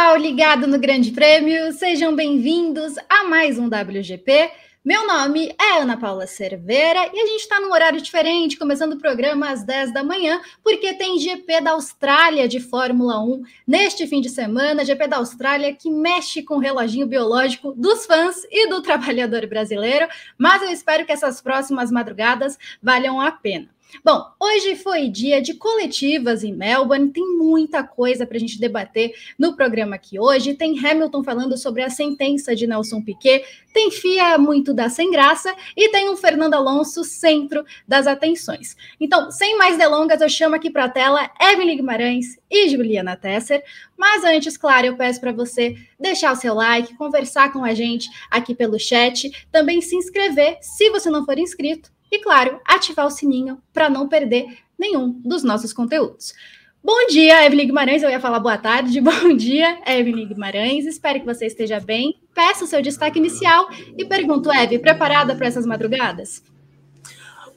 pessoal ligado no Grande Prêmio, sejam bem-vindos a mais um WGP. Meu nome é Ana Paula Cerveira e a gente está num horário diferente, começando o programa às 10 da manhã, porque tem GP da Austrália de Fórmula 1 neste fim de semana. GP da Austrália que mexe com o reloginho biológico dos fãs e do trabalhador brasileiro, mas eu espero que essas próximas madrugadas valham a pena. Bom, hoje foi dia de coletivas em Melbourne, tem muita coisa para a gente debater no programa aqui hoje. Tem Hamilton falando sobre a sentença de Nelson Piquet, tem FIA muito da sem graça e tem um Fernando Alonso centro das atenções. Então, sem mais delongas, eu chamo aqui para a tela Evelyn Guimarães e Juliana Tesser. Mas antes, claro, eu peço para você deixar o seu like, conversar com a gente aqui pelo chat, também se inscrever se você não for inscrito e, claro, ativar o sininho para não perder nenhum dos nossos conteúdos. Bom dia, Evelyn Guimarães. Eu ia falar boa tarde. Bom dia, Evelyn Guimarães. Espero que você esteja bem. Peço o seu destaque inicial e pergunto, Eve, preparada para essas madrugadas?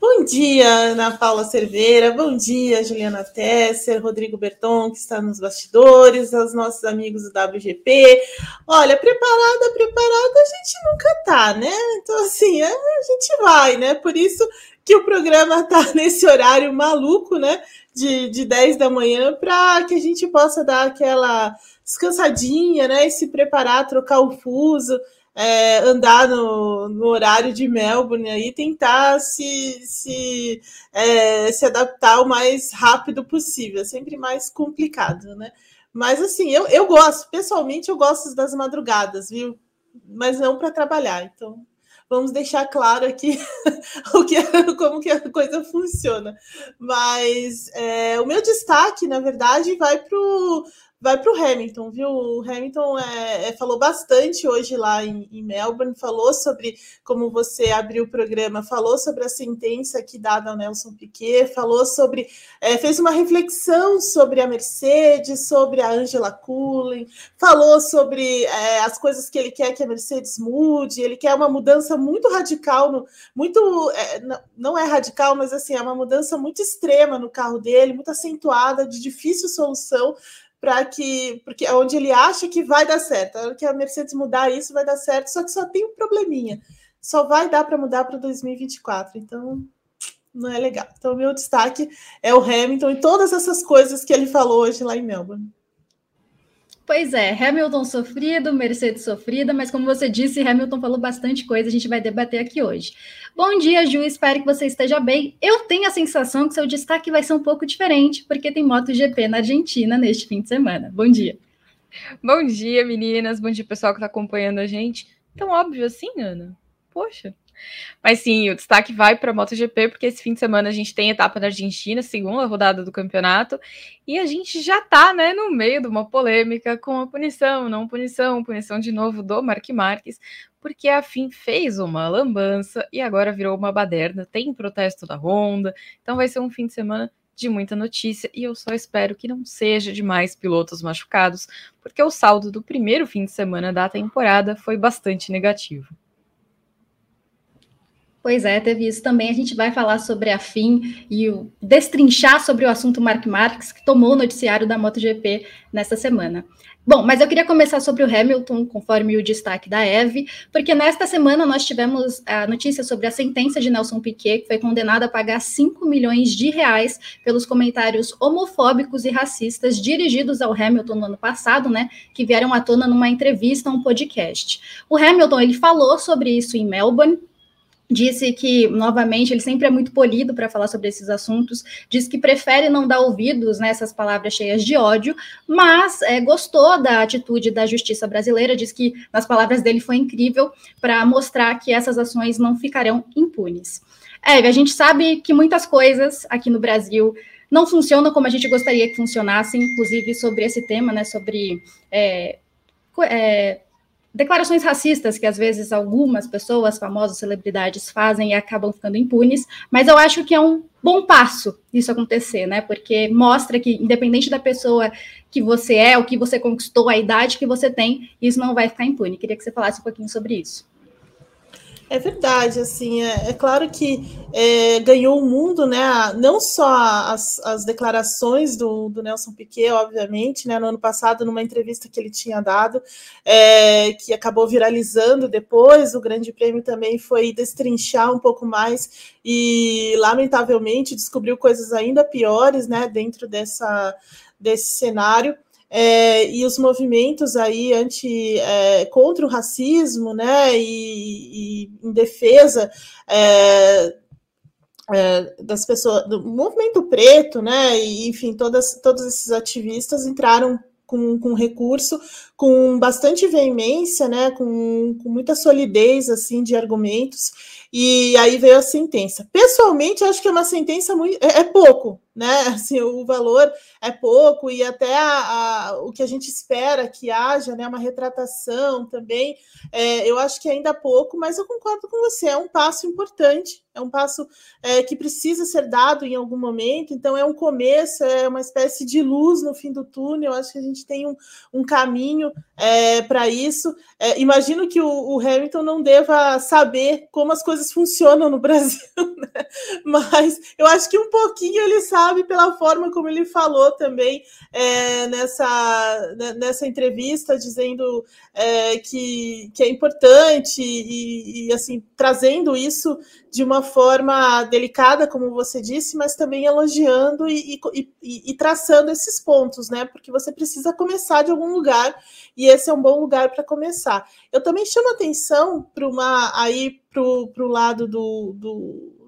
Bom dia, Ana Paula Cerveira. Bom dia, Juliana Tesser, Rodrigo Berton, que está nos bastidores, aos nossos amigos do WGP. Olha, preparada, preparada, a gente nunca tá, né? Então, assim, a gente vai, né? Por isso que o programa tá nesse horário maluco, né? De, de 10 da manhã, para que a gente possa dar aquela descansadinha, né? E se preparar, trocar o fuso é, andar no, no, horário de Melbourne e tentar se, se, é, se adaptar o mais rápido possível. É sempre mais complicado, né? Mas assim, eu, eu gosto, pessoalmente eu gosto das madrugadas, viu? Mas não para trabalhar. Então, vamos deixar claro aqui o que, como que a coisa funciona. Mas é, o meu destaque, na verdade, vai para vai para o Hamilton, viu? O Hamilton é, é, falou bastante hoje lá em, em, Melbourne, falou sobre, como você abriu o programa, falou sobre a sentença que dada ao Nelson Piquet, falou sobre, é, fez uma reflexão sobre a Mercedes, sobre a Angela Cullen, falou sobre é, as coisas que ele quer que a Mercedes mude, ele quer uma mudança muito radical, no, muito, é, não é radical, mas assim, é uma mudança muito extrema no carro dele, muito acentuada, de difícil solução, para que, porque é onde ele acha que vai dar certo. A hora que a Mercedes mudar isso, vai dar certo, só que só tem um probleminha. Só vai dar para mudar para 2024. Então, não é legal. Então, meu destaque é o Hamilton e todas essas coisas que ele falou hoje lá em Melbourne. Pois é, Hamilton sofrido, Mercedes sofrida, mas como você disse, Hamilton falou bastante coisa, a gente vai debater aqui hoje. Bom dia, Ju, espero que você esteja bem. Eu tenho a sensação que seu destaque vai ser um pouco diferente, porque tem MotoGP na Argentina neste fim de semana. Bom dia. Bom dia, meninas. Bom dia, pessoal que está acompanhando a gente. Tão óbvio assim, Ana? Poxa, mas sim, o destaque vai para a MotoGP, porque esse fim de semana a gente tem etapa na Argentina, segunda rodada do campeonato, e a gente já está né, no meio de uma polêmica com a punição, não punição, punição de novo do Mark Marques, porque a FIM fez uma lambança e agora virou uma baderna, tem protesto da Honda, então vai ser um fim de semana de muita notícia e eu só espero que não seja de mais pilotos machucados, porque o saldo do primeiro fim de semana da temporada foi bastante negativo. Pois é, teve isso também. A gente vai falar sobre a FIM e o, destrinchar sobre o assunto Mark Marques, que tomou o noticiário da MotoGP nessa semana. Bom, mas eu queria começar sobre o Hamilton, conforme o destaque da Eve, porque nesta semana nós tivemos a notícia sobre a sentença de Nelson Piquet, que foi condenado a pagar 5 milhões de reais pelos comentários homofóbicos e racistas dirigidos ao Hamilton no ano passado, né, que vieram à tona numa entrevista a um podcast. O Hamilton, ele falou sobre isso em Melbourne, disse que, novamente, ele sempre é muito polido para falar sobre esses assuntos, diz que prefere não dar ouvidos nessas né, palavras cheias de ódio, mas é, gostou da atitude da justiça brasileira, diz que, nas palavras dele, foi incrível para mostrar que essas ações não ficarão impunes. É, a gente sabe que muitas coisas aqui no Brasil não funcionam como a gente gostaria que funcionassem, inclusive sobre esse tema, né, sobre é, é, declarações racistas que às vezes algumas pessoas, famosas celebridades, fazem e acabam ficando impunes, mas eu acho que é um bom passo isso acontecer, né? Porque mostra que, independente da pessoa que você é, o que você conquistou, a idade que você tem, isso não vai ficar impune. Queria que você falasse um pouquinho sobre isso. É verdade, assim, é, é claro que é, ganhou o mundo, né? Não só as, as declarações do, do, Nelson Piquet, obviamente, né? No ano passado, numa entrevista que ele tinha dado, é, que acabou viralizando depois, o Grande Prêmio também foi destrinchar um pouco mais e, lamentavelmente, descobriu coisas ainda piores, né? Dentro dessa, desse cenário é, e os movimentos aí anti, é, contra o racismo, né, e, e em defesa é, é, das pessoas, do movimento preto, né, e enfim, todas, todos esses ativistas entraram com, com recurso, com bastante veemência, né, com, com muita solidez, assim, de argumentos, e aí veio a sentença. Pessoalmente, acho que é uma sentença muito, é, é pouco, né? Assim, o valor é pouco e até a, a, o que a gente espera que haja, né? Uma retratação também, é, eu acho que ainda pouco, mas eu concordo com você, é um passo importante, é um passo é, que precisa ser dado em algum momento, então é um começo, é uma espécie de luz no fim do túnel, eu acho que a gente tem um, um caminho é, para isso. É, imagino que o, o Hamilton não deva saber como as coisas funcionam no Brasil, né? mas eu acho que um pouquinho ele sabe sabe pela forma como ele falou também é, nessa, né, nessa entrevista, dizendo é, que, que é importante e, e, assim, trazendo isso de uma forma delicada, como você disse, mas também elogiando e, e, e traçando esses pontos, né? Porque você precisa começar de algum lugar e esse é um bom lugar para começar. Eu também chamo atenção para uma aí para o lado do, do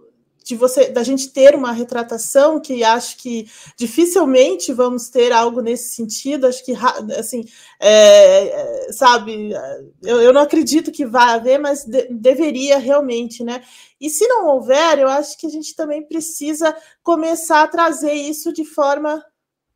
de você da gente ter uma retratação que acho que dificilmente vamos ter algo nesse sentido. Acho que assim é, é, sabe eu, eu, não acredito que vai haver mas de, deveria realmente né? E se não houver eu acho que a gente também precisa começar a trazer isso de forma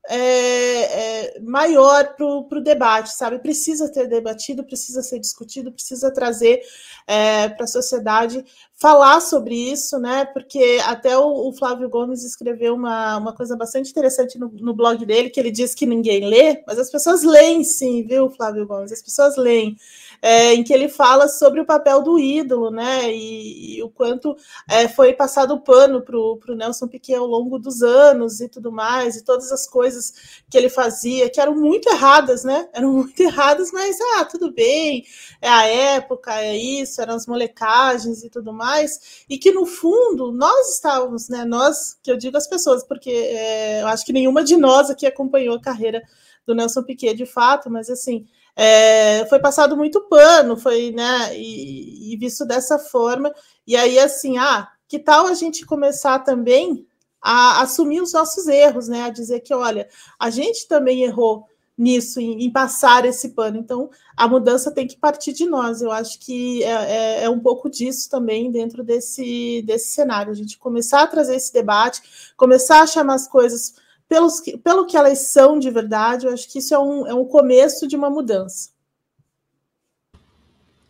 é, é, maior para o debate, sabe? Precisa ter debatido, precisa ser discutido, precisa trazer é, para a sociedade falar sobre isso, né? Porque até o, o, Flávio Gomes escreveu uma, uma coisa bastante interessante no, no blog dele, que ele diz que ninguém lê, mas as pessoas leem sim, viu, Flávio Gomes? As pessoas leem é, em que ele fala sobre o papel do ídolo, né? E, e o quanto é, foi passado o pano para o Nelson Piquet ao longo dos anos e tudo mais, e todas as coisas que ele fazia, que eram muito erradas, né? Eram muito erradas, mas ah, tudo bem, é a época, é isso, eram as molecagens e tudo mais, e que no fundo nós estávamos, né? Nós, que eu digo as pessoas, porque é, eu acho que nenhuma de nós aqui acompanhou a carreira do Nelson Piquet de fato, mas assim, é, foi passado muito pano, foi, né, e, e, visto dessa forma. E aí, assim, ah, que tal a gente começar também a assumir os nossos erros, né, a dizer que, olha, a gente também errou nisso, em, em passar esse pano. Então, a mudança tem que partir de nós. Eu acho que é, é, é um pouco disso também dentro desse, desse cenário, a gente começar a trazer esse debate, começar a chamar as coisas pelos, pelo que elas são de verdade, eu acho que isso é um, é um começo de uma mudança.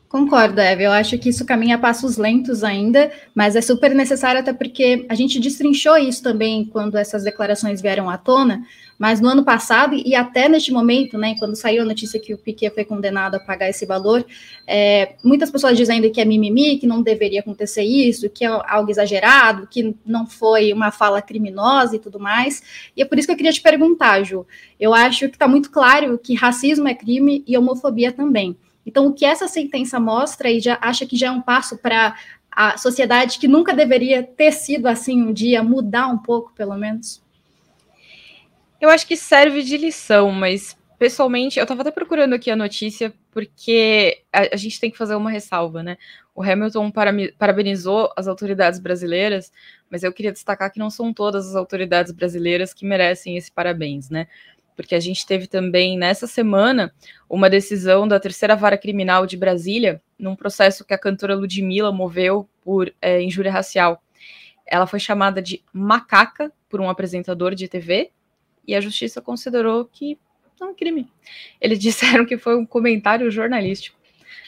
Concordo, Eve. Eu acho que isso caminha a passos lentos ainda, mas é super necessário, até porque a gente destrinchou isso também quando essas declarações vieram à tona, mas no ano passado, e até neste momento, né, quando saiu a notícia que o Piquet foi condenado a pagar esse valor, é, muitas pessoas dizendo que é mimimi, que não deveria acontecer isso, que é algo exagerado, que não foi uma fala criminosa e tudo mais. E é por isso que eu queria te perguntar, Ju. Eu acho que está muito claro que racismo é crime e homofobia também. Então, o que essa sentença mostra e já acha que já é um passo para a sociedade que nunca deveria ter sido assim um dia mudar um pouco, pelo menos? Eu acho que serve de lição, mas pessoalmente, eu estava até procurando aqui a notícia, porque a, a, gente tem que fazer uma ressalva, né? O Hamilton para, parabenizou as autoridades brasileiras, mas eu queria destacar que não são todas as autoridades brasileiras que merecem esse parabéns, né? Porque a gente teve também nessa semana uma decisão da terceira vara criminal de Brasília, num processo que a cantora Ludmilla moveu por é, injúria racial. Ela foi chamada de macaca por um apresentador de TV e a justiça considerou que não é crime. Eles disseram que foi um comentário jornalístico.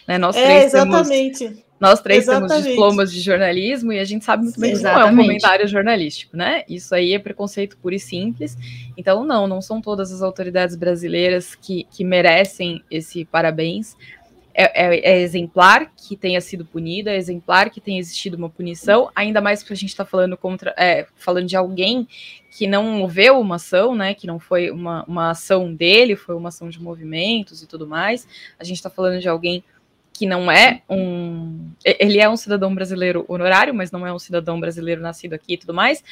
Né? Nós é, três exatamente. Temos nós três Exatamente. temos diplomas de jornalismo e a gente sabe muito bem que não é um comentário jornalístico, né? Isso aí é preconceito puro e simples. Então, não, não são todas as autoridades brasileiras que, que merecem esse parabéns. é, é, é, exemplar que tenha sido punida, é exemplar que tenha existido uma punição, ainda mais porque a gente está falando contra, é, falando de alguém que não moveu uma ação, né? Que não foi uma, uma ação dele, foi uma ação de movimentos e tudo mais. A gente está falando de alguém que não é um. Ele é um cidadão brasileiro honorário, mas não é um cidadão brasileiro nascido aqui e tudo mais.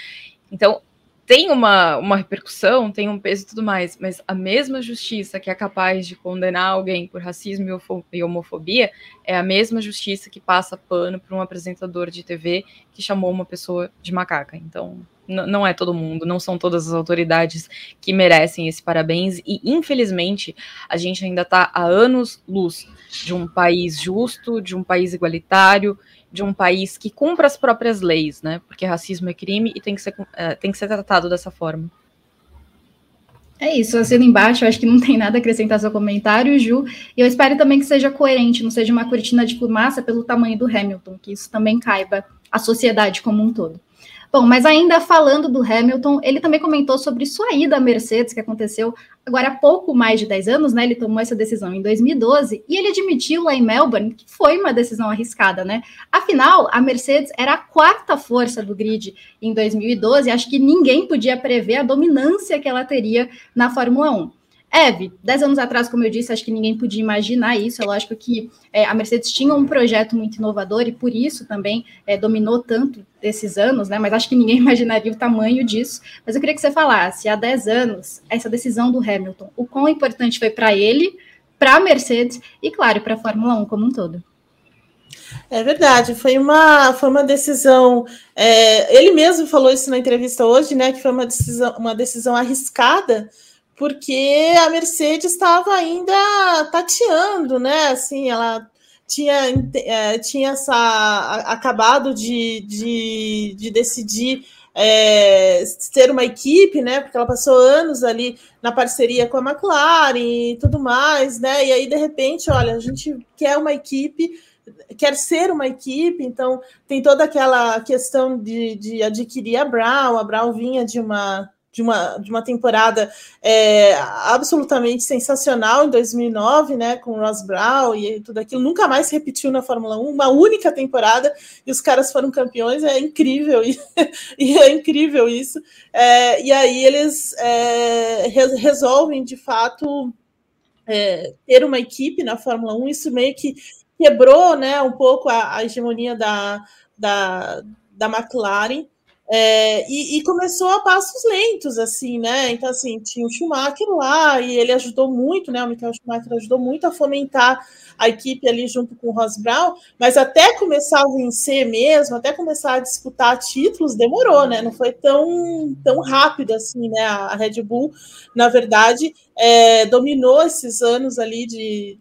Então, tem uma, uma repercussão, tem um peso e tudo mais, mas a mesma justiça que é capaz de condenar alguém por racismo e homofobia é a mesma justiça que passa pano para um apresentador de TV que chamou uma pessoa de macaca. Então, não é todo mundo, não são todas as autoridades que merecem esse parabéns, e infelizmente a gente ainda está há anos luz de um país justo, de um país igualitário, de um país que cumpra as próprias leis, né? Porque racismo é crime e tem que ser, é, tem que ser tratado dessa forma. É isso, assino embaixo, acho que não tem nada a acrescentar seu comentário, Ju, e eu espero também que seja coerente, não seja uma cortina de fumaça pelo tamanho do Hamilton, que isso também caiba à sociedade como um todo. Bom, mas ainda falando do Hamilton, ele também comentou sobre sua ida à Mercedes, que aconteceu agora há pouco mais de 10 anos, né? Ele tomou essa decisão em 2012 e ele admitiu lá em Melbourne que foi uma decisão arriscada, né? Afinal, a Mercedes era a quarta força do grid em 2012, acho que ninguém podia prever a dominância que ela teria na Fórmula 1. Eve, dez anos atrás, como eu disse, acho que ninguém podia imaginar isso. É lógico que é, a Mercedes tinha um projeto muito inovador e por isso também é, dominou tanto desses anos, né? Mas acho que ninguém imaginaria o tamanho disso. Mas eu queria que você falasse, há 10 anos, essa decisão do Hamilton, o quão importante foi para ele, para a Mercedes e, claro, para a Fórmula 1 como um todo. É verdade, foi uma, foi uma decisão. É, ele mesmo falou isso na entrevista hoje, né? Que foi uma decisão, uma decisão arriscada porque a Mercedes estava ainda tateando, né? Assim, ela tinha, é, tinha essa, acabado de, de, de decidir é, ser uma equipe, né? Porque ela passou anos ali na parceria com a McLaren e tudo mais, né? E aí, de repente, olha, a gente quer uma equipe, quer ser uma equipe, então tem toda aquela questão de, de adquirir a Brown, a Brown vinha de uma de uma, de uma temporada é, absolutamente sensacional em 2009, né, com o Ross Brown e tudo aquilo, nunca mais se repetiu na Fórmula 1, uma única temporada e os caras foram campeões, é incrível, e, e é incrível isso. É, e aí eles é, resolvem, de fato, é, ter uma equipe na Fórmula 1, isso meio que quebrou né, um pouco a, a hegemonia da, da, da McLaren, é, e, e, começou a passos lentos, assim, né? Então, assim, tinha o Schumacher lá e ele ajudou muito, né? O Michael Schumacher ajudou muito a fomentar a equipe ali junto com o Ross Brown, mas até começar a vencer mesmo, até começar a disputar títulos, demorou, né? Não foi tão, tão rápido assim, né? A Red Bull, na verdade, é, dominou esses anos ali de,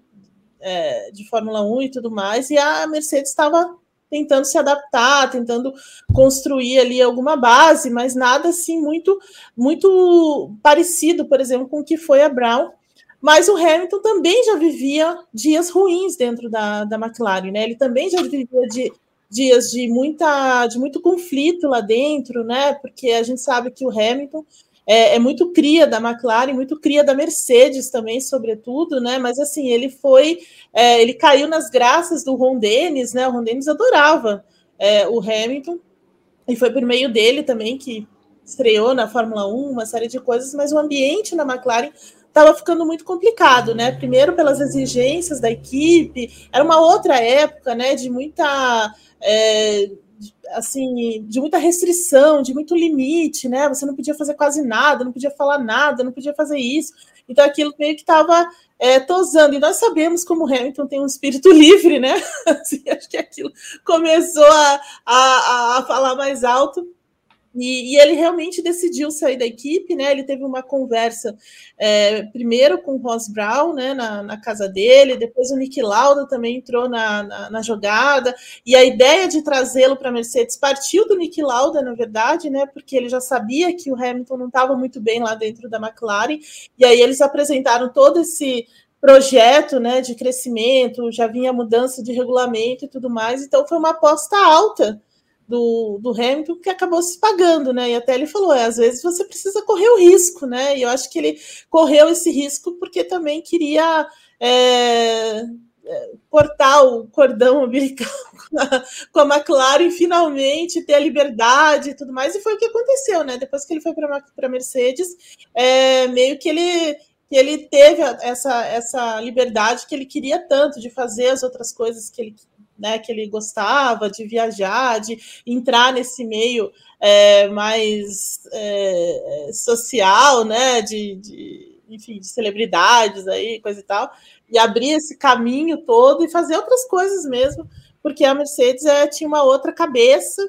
é, de Fórmula 1 e tudo mais, e a Mercedes estava tentando se adaptar, tentando construir ali alguma base, mas nada assim muito muito parecido, por exemplo, com o que foi a Brown. Mas o Hamilton também já vivia dias ruins dentro da, da McLaren, né? Ele também já vivia de, dias de muita de muito conflito lá dentro, né? Porque a gente sabe que o Hamilton é, é, muito cria da McLaren, muito cria da Mercedes também, sobretudo, né? Mas assim, ele foi, é, ele caiu nas graças do Ron Dennis, né? O Ron Dennis adorava é, o Hamilton, e foi por meio dele também que estreou na Fórmula 1, uma série de coisas, mas o ambiente na McLaren estava ficando muito complicado, né? Primeiro pelas exigências da equipe, era uma outra época, né? De muita é, assim, de muita restrição, de muito limite, né? Você não podia fazer quase nada, não podia falar nada, não podia fazer isso. Então aquilo meio que estava é, tosando. E nós sabemos como Hamilton tem um espírito livre, né? Assim, acho que aquilo começou a, a, a falar mais alto. E, e, ele realmente decidiu sair da equipe, né? Ele teve uma conversa é, primeiro com o Ross Brown, né, na, na, casa dele, depois o Nick Lauda também entrou na, na, na jogada, e a ideia de trazê-lo para a Mercedes partiu do Nick Lauda, na verdade, né? Porque ele já sabia que o Hamilton não estava muito bem lá dentro da McLaren, e aí eles apresentaram todo esse projeto né, de crescimento, já vinha mudança de regulamento e tudo mais, então foi uma aposta alta do, do Hamilton que acabou se pagando, né? E até ele falou: é, às vezes você precisa correr o risco, né? E eu acho que ele correu esse risco porque também queria. É, cortar o cordão umbilical com a McLaren finalmente ter a liberdade e tudo mais, e foi o que aconteceu, né? Depois que ele foi para a Mercedes, é, meio que ele, que ele teve essa, essa liberdade que ele queria tanto de fazer as outras coisas que ele, né, que ele gostava, de viajar, de entrar nesse meio é, mais é, social, né? de, de enfim, de celebridades aí, coisa e tal e abrir esse caminho todo e fazer outras coisas mesmo, porque a Mercedes é, tinha uma outra cabeça,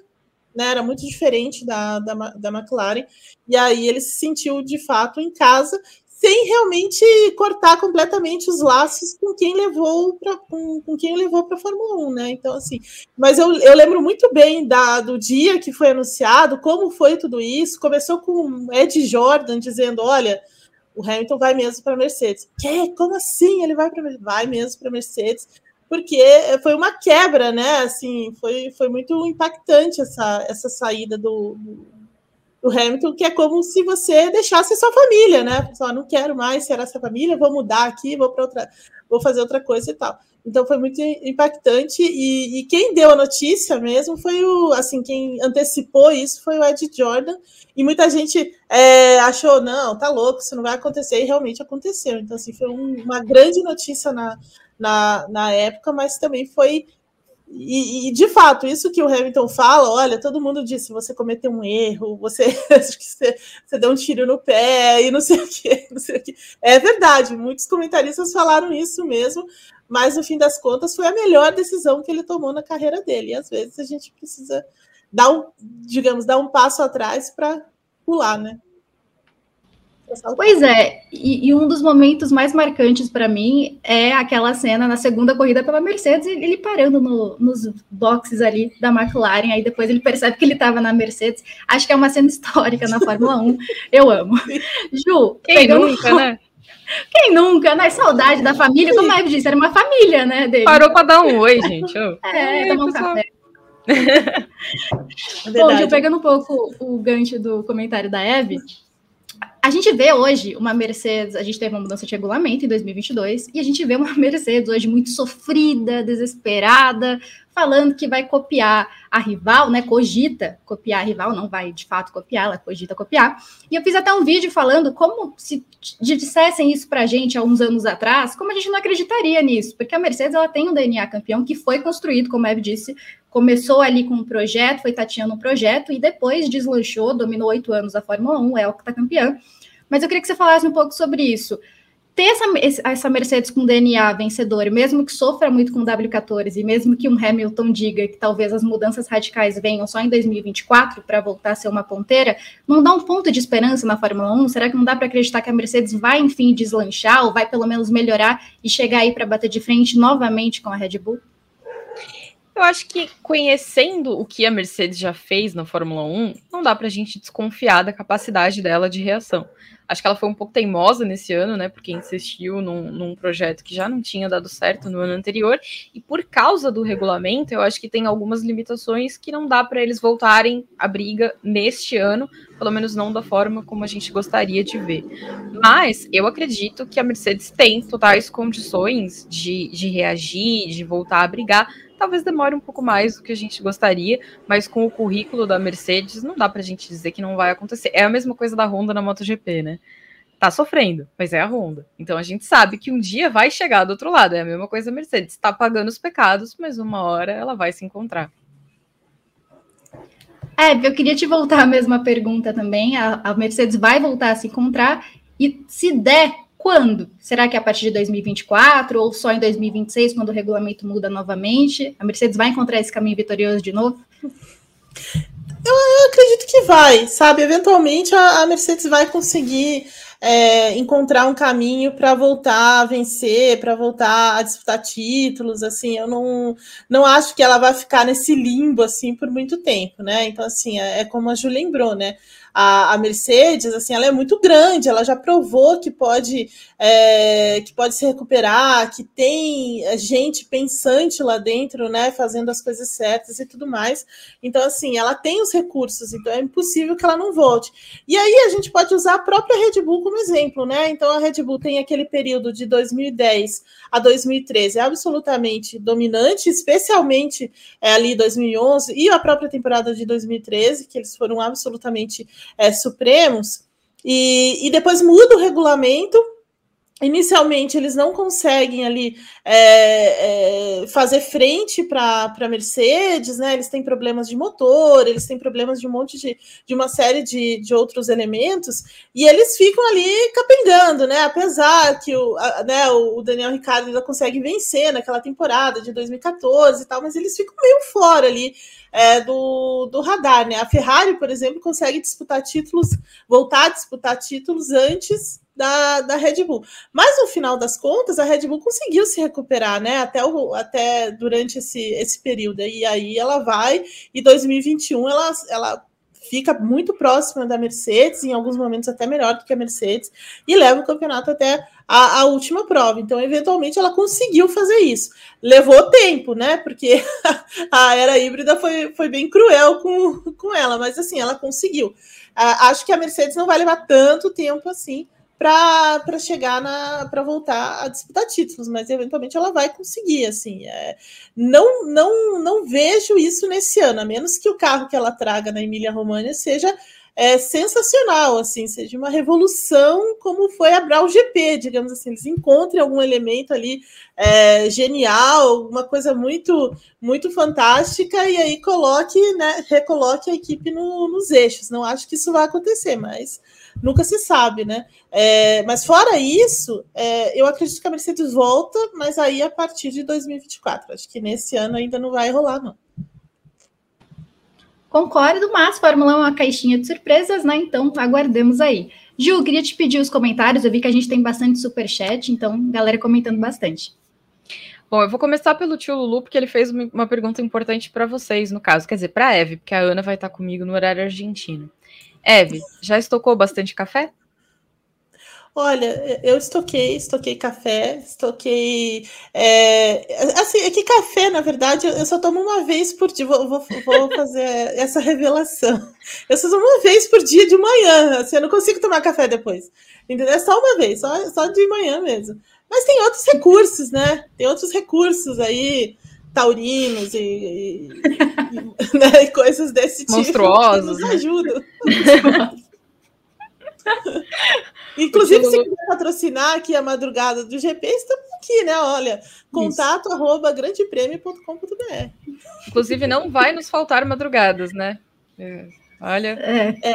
né, era muito diferente da, da, da McLaren, e aí ele se sentiu de fato em casa, sem realmente cortar completamente os laços com quem levou para com, com, quem levou para Fórmula 1, né? Então, assim, mas eu, eu lembro muito bem da, do dia que foi anunciado, como foi tudo isso. Começou com Ed Jordan dizendo: olha, o Hamilton vai mesmo para Mercedes. Que? Como assim? Ele vai para vai mesmo para Mercedes? Porque foi uma quebra, né? Assim, foi, foi muito impactante essa, essa saída do, do Hamilton, que é como se você deixasse sua família, né? Só não quero mais ser essa família, vou mudar aqui, vou para outra, vou fazer outra coisa e tal. Então foi muito impactante e, e, quem deu a notícia mesmo foi o, assim, quem antecipou isso foi o Ed Jordan e muita gente é, achou não, tá louco, isso não vai acontecer e realmente aconteceu. Então assim foi um, uma grande notícia na, na, na época, mas também foi e, e, de fato, isso que o Hamilton fala, olha, todo mundo disse, você cometeu um erro, você, você, você deu um tiro no pé e não sei o quê, não sei o quê. É verdade, muitos comentaristas falaram isso mesmo, mas no fim das contas foi a melhor decisão que ele tomou na carreira dele. E às vezes a gente precisa dar um, digamos, dar um passo atrás para pular, né? Pois é, e, e, um dos momentos mais marcantes para mim é aquela cena na segunda corrida pela Mercedes, ele parando no, nos boxes ali da McLaren, aí depois ele percebe que ele estava na Mercedes. Acho que é uma cena histórica na Fórmula 1. Eu amo. Ju, Quem pegando... nunca, né? Quem nunca, né? Saudade da família, como a Eve disse, era uma família, né? Dele. Parou para dar um oi, gente. É, tomar um café. É Bom, Ju, pegando um pouco o gancho do comentário da Eve, a gente vê hoje uma Mercedes, a gente teve uma mudança de regulamento em 2022, e a gente vê uma Mercedes hoje muito sofrida, desesperada, falando que vai copiar a rival, né? Cogita copiar a rival, não vai de fato copiar, ela cogita copiar. E eu fiz até um vídeo falando como se dissessem isso para a gente há uns anos atrás, como a gente não acreditaria nisso, porque a Mercedes ela tem um DNA campeão que foi construído, como a Eve disse, começou ali com um projeto, foi tateando um projeto e depois deslanchou, dominou oito anos a Fórmula 1, é o que está campeã. Mas eu queria que você falasse um pouco sobre isso ter essa, essa Mercedes com DNA vencedor, mesmo que sofra muito com o W14, e mesmo que um Hamilton diga que talvez as mudanças radicais venham só em 2024 para voltar a ser uma ponteira, não dá um ponto de esperança na Fórmula 1? Será que não dá para acreditar que a Mercedes vai, enfim, deslanchar, ou vai pelo menos melhorar e chegar aí para bater de frente novamente com a Red Bull? Eu acho que conhecendo o que a Mercedes já fez na Fórmula 1, não dá para a gente desconfiar da capacidade dela de reação. Acho que ela foi um pouco teimosa nesse ano, né? Porque insistiu num, num, projeto que já não tinha dado certo no ano anterior. E por causa do regulamento, eu acho que tem algumas limitações que não dá para eles voltarem à briga neste ano, pelo menos não da forma como a gente gostaria de ver. Mas eu acredito que a Mercedes tem totais condições de, de reagir, de voltar a brigar talvez demore um pouco mais do que a gente gostaria, mas com o currículo da Mercedes, não dá pra gente dizer que não vai acontecer. É a mesma coisa da Honda na MotoGP, né? Tá sofrendo, mas é a Honda. Então a gente sabe que um dia vai chegar do outro lado. É a mesma coisa a Mercedes. Tá pagando os pecados, mas uma hora ela vai se encontrar. É, eu queria te voltar a mesma pergunta também. A, a Mercedes vai voltar a se encontrar e se der quando? Será que é a partir de 2024 ou só em 2026, quando o regulamento muda novamente? A Mercedes vai encontrar esse caminho vitorioso de novo? Eu, eu acredito que vai, sabe? Eventualmente a, a Mercedes vai conseguir é, encontrar um caminho para voltar a vencer, para voltar a disputar títulos, assim, eu não, não acho que ela vai ficar nesse limbo, assim, por muito tempo, né? Então, assim, é, é como a Ju lembrou, né? a, a, Mercedes, assim, ela é muito grande, ela já provou que pode, é, que pode se recuperar, que tem gente pensante lá dentro, né, fazendo as coisas certas e tudo mais. Então, assim, ela tem os recursos, então é impossível que ela não volte. E aí a gente pode usar a própria Red Bull como exemplo, né? Então a Red Bull tem aquele período de 2010 a 2013 absolutamente dominante, especialmente é, ali 2011 e a própria temporada de 2013, que eles foram absolutamente é, supremos, e, e depois muda o regulamento inicialmente eles não conseguem ali é, é, fazer frente para a Mercedes, né? Eles têm problemas de motor, eles têm problemas de um monte de, de uma série de, de outros elementos, e eles ficam ali capengando, né? Apesar que o, a, né, o Daniel Ricciardo ainda consegue vencer naquela temporada de 2014 e tal, mas eles ficam meio fora ali. É, do, do radar, né? A Ferrari, por exemplo, consegue disputar títulos, voltar a disputar títulos antes da, da Red Bull. Mas no final das contas, a Red Bull conseguiu se recuperar, né? Até, o, até durante esse, esse período. E aí ela vai, e 2021 ela, ela fica muito próxima da Mercedes, em alguns momentos até melhor do que a Mercedes, e leva o campeonato até a, a, última prova. Então, eventualmente, ela conseguiu fazer isso. Levou tempo, né? Porque a era híbrida foi, foi bem cruel com, com ela, mas assim, ela conseguiu. acho que a Mercedes não vai levar tanto tempo assim para chegar na para voltar a disputar títulos, mas eventualmente ela vai conseguir assim. É, não não não vejo isso nesse ano, a menos que o carro que ela traga na Emília Romagna seja é, sensacional, assim, seja uma revolução como foi a Brau GP, digamos assim, eles encontrem algum elemento ali é, genial, uma coisa muito muito fantástica e aí coloque, né, recoloque a equipe no, nos eixos. Não acho que isso vai acontecer, mas nunca se sabe, né? É, mas fora isso, é, eu acredito que a Mercedes volta, mas aí a partir de 2024. Acho que nesse ano ainda não vai rolar, não. Concordo, mas Fórmula 1 é uma caixinha de surpresas, né? Então aguardemos aí. Ju, queria te pedir os comentários. Eu vi que a gente tem bastante super chat, então galera comentando bastante. Bom, eu vou começar pelo tio Lulu, porque ele fez uma pergunta importante para vocês, no caso, quer dizer, para a Eve, porque a Ana vai estar comigo no horário argentino. Eve, já estocou bastante café? Olha, eu estoquei, estoquei café, estoquei. É, assim, é que café, na verdade, eu só tomo uma vez por dia. Vou, vou, vou fazer essa revelação. Eu só tomo uma vez por dia de manhã. Assim, eu não consigo tomar café depois. Entendeu? É só uma vez, só, só de manhã mesmo. Mas tem outros recursos, né? Tem outros recursos aí taurinos e, e, e, né, e coisas desse tipo Monstruosos, que nos né? ajudam. Inclusive, se quiser patrocinar aqui a madrugada do GP, estamos aqui, né? Olha, contato Isso. arroba grandepremio.com.br. Inclusive, não vai nos faltar madrugadas, né? É, olha, é, é,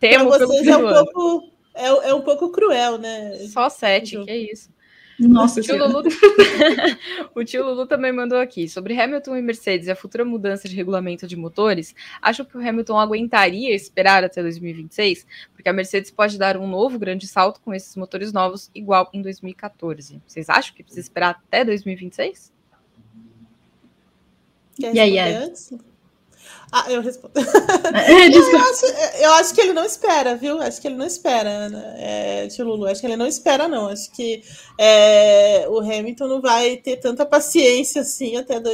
temo vocês é um, pouco, é, é, um pouco cruel, né? Só sete, que é isso. Nossa, o tio, Lulu... o tio Lulu também mandou aqui. Sobre Hamilton e Mercedes e a futura mudança de regulamento de motores, acho que o Hamilton aguentaria esperar até 2026? Porque a Mercedes pode dar um novo grande salto com esses motores novos, igual em 2014. Vocês acham que precisa esperar até 2026? Quer e aí, antes? Ah, eu respondo. É, eu, acho, eu, acho, que ele não espera, viu? Acho que ele não espera, né? é, Tio Lulu. Acho que ele não espera, não. Acho que é, o Hamilton não vai ter tanta paciência assim, até, do,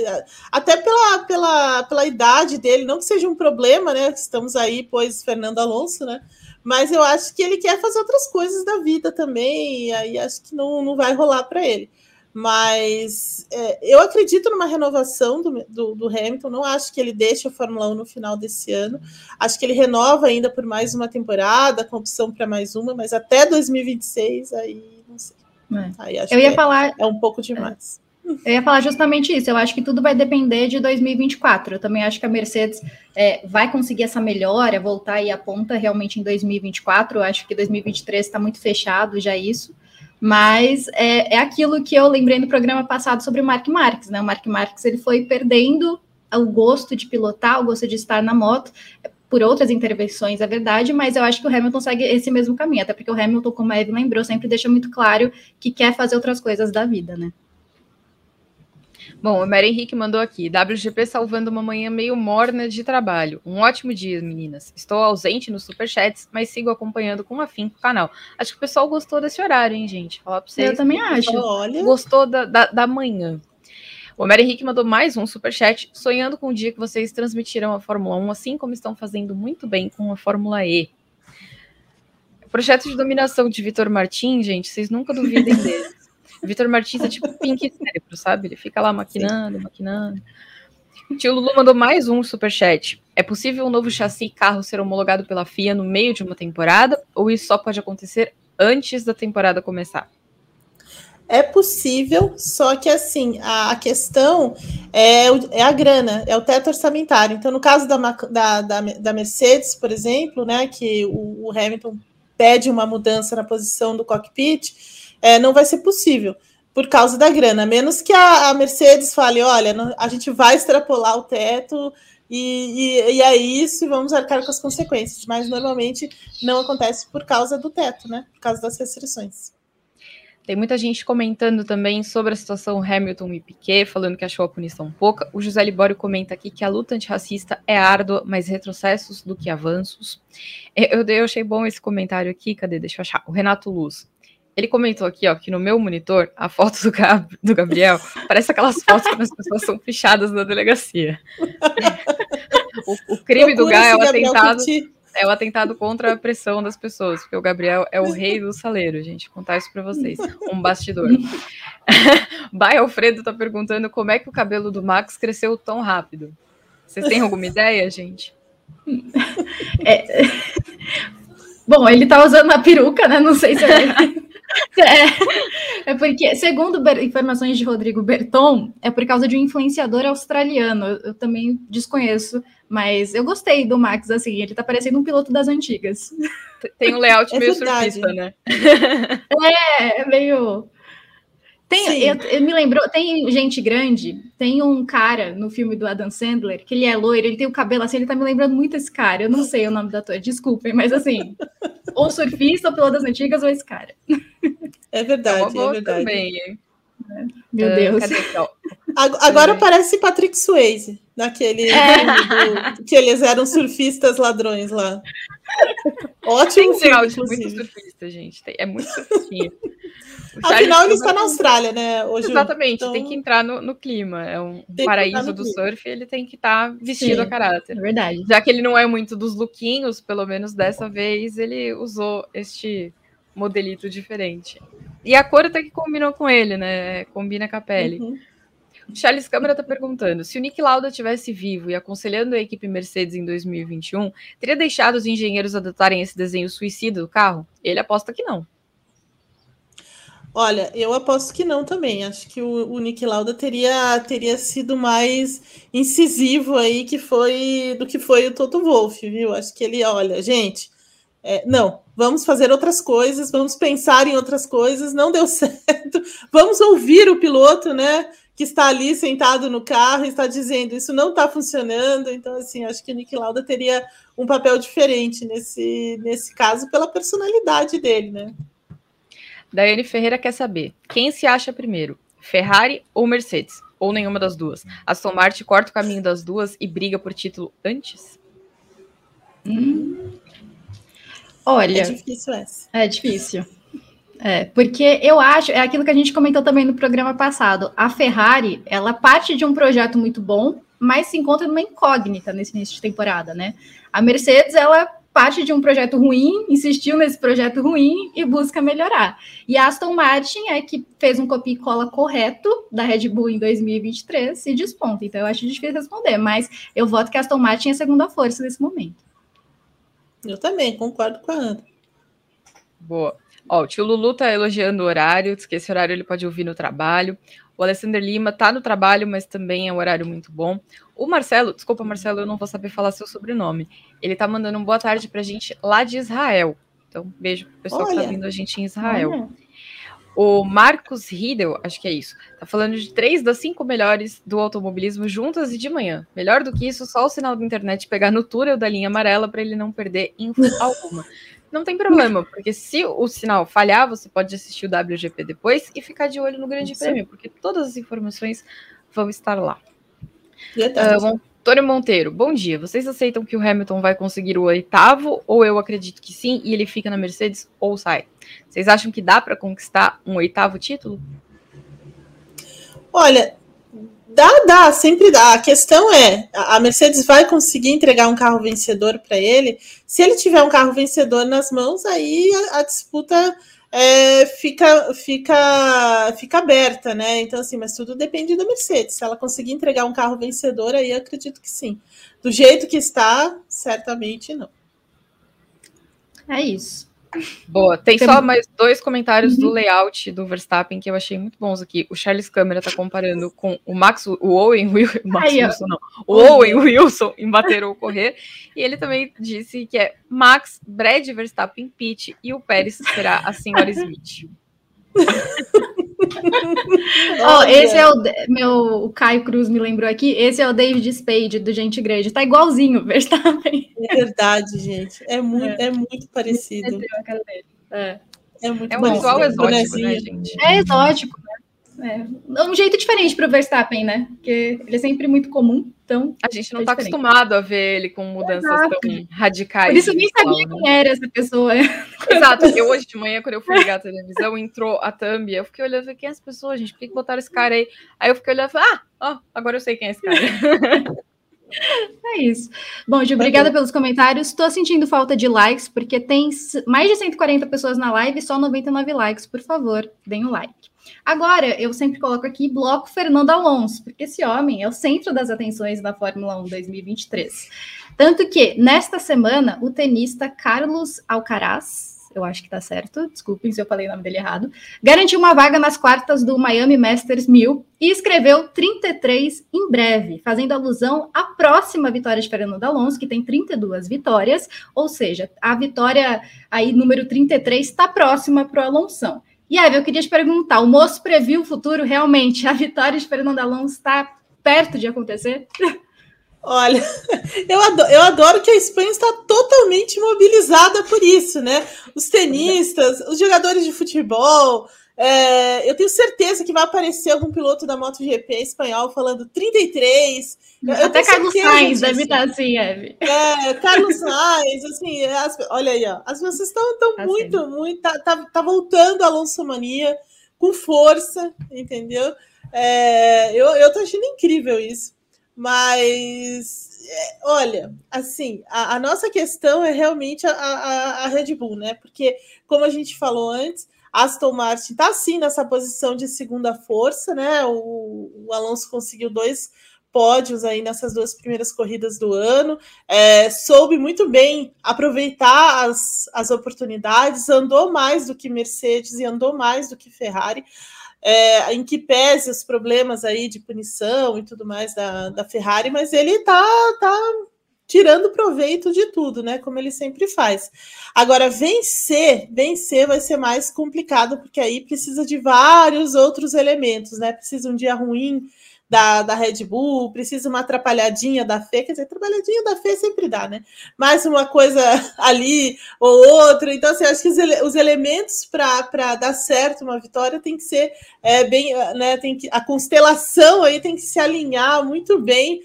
até pela, pela, pela idade dele. Não que seja um problema, né? Estamos aí, pois, Fernando Alonso, né? Mas eu acho que ele quer fazer outras coisas da vida também, e aí acho que não, não vai rolar para ele. Mas é, eu acredito numa renovação do, do, do, Hamilton. Não acho que ele deixe a Fórmula 1 no final desse ano. Acho que ele renova ainda por mais uma temporada, com opção para mais uma, mas até 2026, aí não sei. É. Aí eu ia falar. É, é, um pouco demais. Eu ia falar justamente isso. Eu acho que tudo vai depender de 2024. Eu também acho que a Mercedes é, vai conseguir essa melhora, voltar aí a ponta realmente em 2024. Eu acho que 2023 está muito fechado já isso. Mas é, é aquilo que eu lembrei no programa passado sobre o Mark Marques, né? O Mark Marques ele foi perdendo o gosto de pilotar, o gosto de estar na moto, por outras intervenções, é verdade, mas eu acho que o Hamilton segue esse mesmo caminho, até porque o Hamilton, como a Eve lembrou, sempre deixa muito claro que quer fazer outras coisas da vida, né? Bom, o Mary Henrique mandou aqui. WGP salvando uma manhã meio morna de trabalho. Um ótimo dia, meninas. Estou ausente nos superchats, mas sigo acompanhando com afinco o canal. Acho que o pessoal gostou desse horário, hein, gente? Falar pra vocês. Eu também acho. Olha. Gostou da, da, da manhã. O Mary Henrique mandou mais um superchat, sonhando com o dia que vocês transmitirão a Fórmula 1, assim como estão fazendo muito bem com a Fórmula E. projeto de dominação de Vitor Martins, gente, vocês nunca duvidem dele. Vitor Martins é tipo pink cérebro, sabe? Ele fica lá maquinando, Sim. maquinando. O tio Lulu mandou mais um superchat. É possível um novo chassi carro ser homologado pela FIA no meio de uma temporada? Ou isso só pode acontecer antes da temporada começar? É possível, só que assim, a, questão é, é, a grana, é o teto orçamentário. Então, no caso da, da, da, da Mercedes, por exemplo, né, que o, o Hamilton pede uma mudança na posição do cockpit, é, não vai ser possível por causa da grana, menos que a, a Mercedes fale, olha, não, a gente vai extrapolar o teto e, e, e, é isso, e vamos arcar com as consequências. Mas normalmente não acontece por causa do teto, né? Por causa das restrições. Tem muita gente comentando também sobre a situação Hamilton e Piquet, falando que achou a punição pouca. O José Libório comenta aqui que a luta antirracista é árdua, mas retrocessos do que avanços. Eu, eu achei bom esse comentário aqui, cadê? Deixa eu achar. O Renato Luz. Ele comentou aqui, ó, que no meu monitor, a foto do, Gab, do Gabriel parece aquelas fotos quando as pessoas são fichadas na delegacia. o, o, crime Procura do Gá é o atentado. É o atentado contra a pressão das pessoas, porque o Gabriel é o rei do saleiro, gente. Vou contar isso para vocês. Um bastidor. Bai Alfredo tá perguntando como é que o cabelo do Max cresceu tão rápido. Vocês têm alguma ideia, gente? É... Bom, ele tá usando uma peruca, né? Não sei se é. É, é porque, segundo informações de Rodrigo Berton, é por causa de um influenciador australiano. Eu, eu também desconheço, mas eu gostei do Max, assim, ele tá parecendo um piloto das antigas. Tem um layout é meio verdade. surfista, né? É, é meio. Tem, eu, eu, me lembrou, tem gente grande, tem um cara no filme do Adam Sandler, que ele é loiro, ele tem o cabelo assim, ele tá me lembrando muito esse cara. Eu não sei o nome do ator, desculpem, mas assim, ou surfista, ou piloto das antigas, ou esse cara. É verdade, é, é verdade. Também, hein? Meu uh, Deus. Agora parece Patrick Swayze, naquele é. do, que eles eram surfistas ladrões lá. Ótimo Tem filme, muito surfista, gente. É muito surfistinha. Afinal, ele está na Austrália, né? Hoje, Exatamente, então... tem que entrar no, no clima. É um tem paraíso do clima. surf, ele tem que estar tá vestido Sim, a caráter. É verdade. Já que ele não é muito dos lookinhos, pelo menos dessa vez, ele usou este modelito diferente. E a cor até que combinou com ele, né? Combina com a pele. Uhum. O Charles Câmara está perguntando: se o Nick Lauda tivesse vivo e aconselhando a equipe Mercedes em 2021, teria deixado os engenheiros adotarem esse desenho suicida do carro? Ele aposta que não. Olha, eu aposto que não também. Acho que o, o Nick Lauda teria, teria sido mais incisivo aí que foi do que foi o Toto Wolff, viu? Acho que ele, olha, gente, é, não, vamos fazer outras coisas, vamos pensar em outras coisas, não deu certo. Vamos ouvir o piloto, né? Que está ali sentado no carro e está dizendo isso não está funcionando. Então, assim, acho que o Nick Lauda teria um papel diferente nesse, nesse caso, pela personalidade dele, né? Daiane Ferreira quer saber: quem se acha primeiro, Ferrari ou Mercedes? Ou nenhuma das duas? Aston Martin corta o caminho das duas e briga por título antes? Hum. Olha. É difícil essa. É difícil. É, porque eu acho, é aquilo que a gente comentou também no programa passado. A Ferrari, ela parte de um projeto muito bom, mas se encontra numa incógnita nesse início de temporada, né? A Mercedes, ela parte de um projeto ruim, insistiu nesse projeto ruim e busca melhorar. E a Aston Martin é que fez um copia e cola correto da Red Bull em 2023 e desponta. Então eu acho difícil responder, mas eu voto que a Aston Martin é a segunda força nesse momento. Eu também, concordo com a Ana. Boa. Ó, o tio Lulu tá elogiando o horário, diz que esse horário ele pode ouvir no trabalho. O Alessandro Lima tá no trabalho, mas também é um horário muito bom. O Marcelo, desculpa, Marcelo, eu não vou saber falar seu sobrenome. Ele tá mandando um boa tarde pra gente lá de Israel. Então, beijo pro pessoal Olha. que tá vindo a gente em Israel. Olha. O Marcos Riedel, acho que é isso, tá falando de três das cinco melhores do automobilismo juntas e de manhã. Melhor do que isso, só o sinal da internet pegar no túnel da linha amarela para ele não perder info alguma. Não tem problema, porque se o sinal falhar, você pode assistir o WGP depois e ficar de olho no Grande Prêmio, porque todas as informações vão estar lá. Uh, Antônio Monteiro, bom dia. Vocês aceitam que o Hamilton vai conseguir o oitavo, ou eu acredito que sim, e ele fica na Mercedes ou sai? Vocês acham que dá para conquistar um oitavo título? Olha, dá, dá, sempre dá. A questão é, a Mercedes vai conseguir entregar um carro vencedor para ele. Se ele tiver um carro vencedor nas mãos, aí a, a disputa é, fica, fica, fica aberta, né? Então, assim, mas tudo depende da Mercedes. Se ela conseguir entregar um carro vencedor, aí acredito que sim. Do jeito que está, certamente não. É isso. Boa, tem só mais dois comentários do uhum. layout do Verstappen que eu achei muito bons aqui. O Charles Câmara tá comparando com o Max, o Owen Wilson, Max Aí, Wilson, não, o Owen Wilson em bater ou correr. E ele também disse que é Max, Brad Verstappen, Pete e o Pérez será a senhora Smith. oh, esse é o meu o Caio Cruz me lembrou aqui. Esse é o David Spade do Gente Grande. Tá igualzinho, Verstappen. É verdade, gente. É muito, é. é muito parecido. É, é muito é um visual exótico, né, gente? É exótico, né? É um jeito diferente para o Verstappen, né? Porque ele é sempre muito comum, então. A gente não está é acostumado a ver ele com mudanças Exato. tão radicais. Por isso nem sabia né? quem era essa pessoa. Exato. Eu hoje de manhã, quando eu fui ligar a televisão, entrou a Thumb, eu fiquei olhando, quem é essa pessoa, gente? Por que, botaram esse cara aí? Aí eu fiquei olhando e falei, ah, agora eu sei quem é esse cara. É isso. Bom, Gil, obrigada pelos comentários. Estou sentindo falta de likes, porque tem mais de 140 pessoas na live e só 99 likes. Por favor, deem um like. Agora, eu sempre coloco aqui bloco Fernando Alonso, porque esse homem é o centro das atenções da Fórmula 1 2023. Tanto que, nesta semana, o tenista Carlos Alcaraz, eu acho que tá certo, desculpem se eu falei o nome dele errado, garantiu uma vaga nas quartas do Miami Masters 1000 e escreveu 33 em breve, fazendo alusão à próxima vitória de Fernando Alonso, que tem 32 vitórias, ou seja, a vitória aí número 33 está próxima para o Alonso. E aí, eu queria te perguntar, o moço previu o futuro realmente? A vitória de Fernando Alonso está perto de acontecer? Olha, eu adoro, eu adoro, que a Espanha está totalmente mobilizada por isso, né? Os tenistas, os jogadores de futebol. É, eu tenho certeza que vai aparecer algum piloto da MotoGP espanhol falando 33. Eu, Até Carlos Sainz deve estar assim, Eve. É, Carlos Sainz, assim, as, olha aí, ó, as pessoas estão tão tá muito, muito. Tá, tá, tá voltando a Alonso Mania com força, entendeu? É, eu, eu tô achando incrível isso. Mas, é, olha, assim, a, a, nossa questão é realmente a, a, a, Red Bull, né? Porque, como a gente falou antes, Aston Martin está sim nessa posição de segunda força, né? O, o Alonso conseguiu dois pódios aí nessas duas primeiras corridas do ano, é, soube muito bem aproveitar as, as oportunidades, andou mais do que Mercedes e andou mais do que Ferrari é, em que pese os problemas aí de punição e tudo mais da, da Ferrari, mas ele tá, tá tirando proveito de tudo, né? Como ele sempre faz. Agora, vencer, vencer vai ser mais complicado, porque aí precisa de vários outros elementos, né? Precisa um dia ruim da, da Red Bull, precisa uma atrapalhadinha da Fê, quer dizer, atrapalhadinha da Fê sempre dá, né? Mais uma coisa ali ou outra. Então, assim, acho que os, ele, os elementos para dar certo uma vitória tem que ser é, bem, né? Tem que, a constelação aí tem que se alinhar muito bem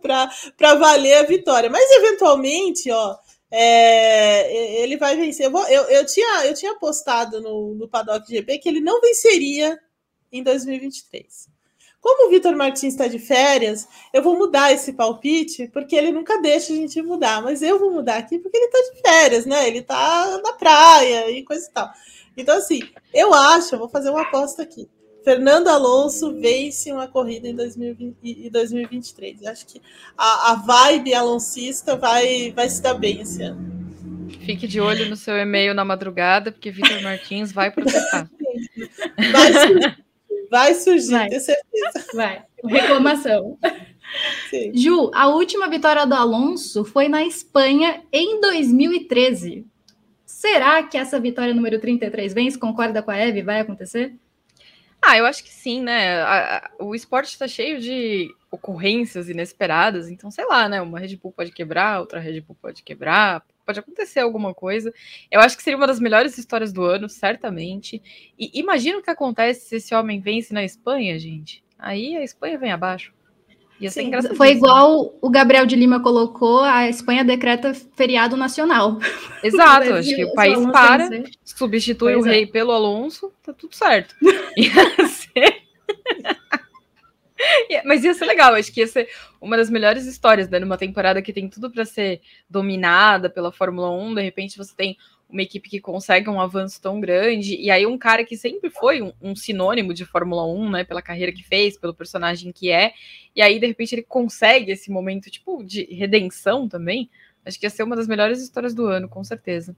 para valer a vitória. Mas eventualmente, ó. É, ele vai vencer. Eu, vou, eu, eu, tinha, eu tinha apostado no, no Paddock GP que ele não venceria em 2023. Como o Vitor Martins está de férias, eu vou mudar esse palpite, porque ele nunca deixa a gente mudar, mas eu vou mudar aqui porque ele está de férias, né? Ele está na praia e coisa e tal. Então, assim, eu acho, eu vou fazer uma aposta aqui. Fernando Alonso vence uma corrida em 2023. Eu acho que a, a vibe aloncista vai, vai se dar bem esse ano. Fique de olho no seu e-mail na madrugada, porque Vitor Martins vai protestar. vai Vai surgir, vai. tenho certeza. Vai. Reclamação. Sim. Ju, a última vitória do Alonso foi na Espanha em 2013. Será que essa vitória número 33 vence? Concorda com a Eve? Vai acontecer? Ah, eu acho que sim, né? A, a, o esporte está cheio de ocorrências inesperadas, então sei lá, né? Uma Red Bull pode quebrar, outra Red Bull pode quebrar, pode acontecer alguma coisa. Eu acho que seria uma das melhores histórias do ano, certamente. E imagina o que acontece se esse homem vence na Espanha, gente. Aí a Espanha vem abaixo. Sim, foi igual o Gabriel de Lima colocou, a Espanha decreta feriado nacional. Exato, acho que o país para, substitui pois o rei é. pelo Alonso, tá tudo certo. Ia ser... Mas ia ser legal, acho que ia ser uma das melhores histórias, né? Numa temporada que tem tudo para ser dominada pela Fórmula 1, de repente você tem uma equipe que consegue um avanço tão grande, e aí um cara que sempre foi um, um, sinônimo de Fórmula 1, né, pela carreira que fez, pelo personagem que é, e aí de repente ele consegue esse momento, tipo, de redenção também, acho que ia ser uma das melhores histórias do ano, com certeza.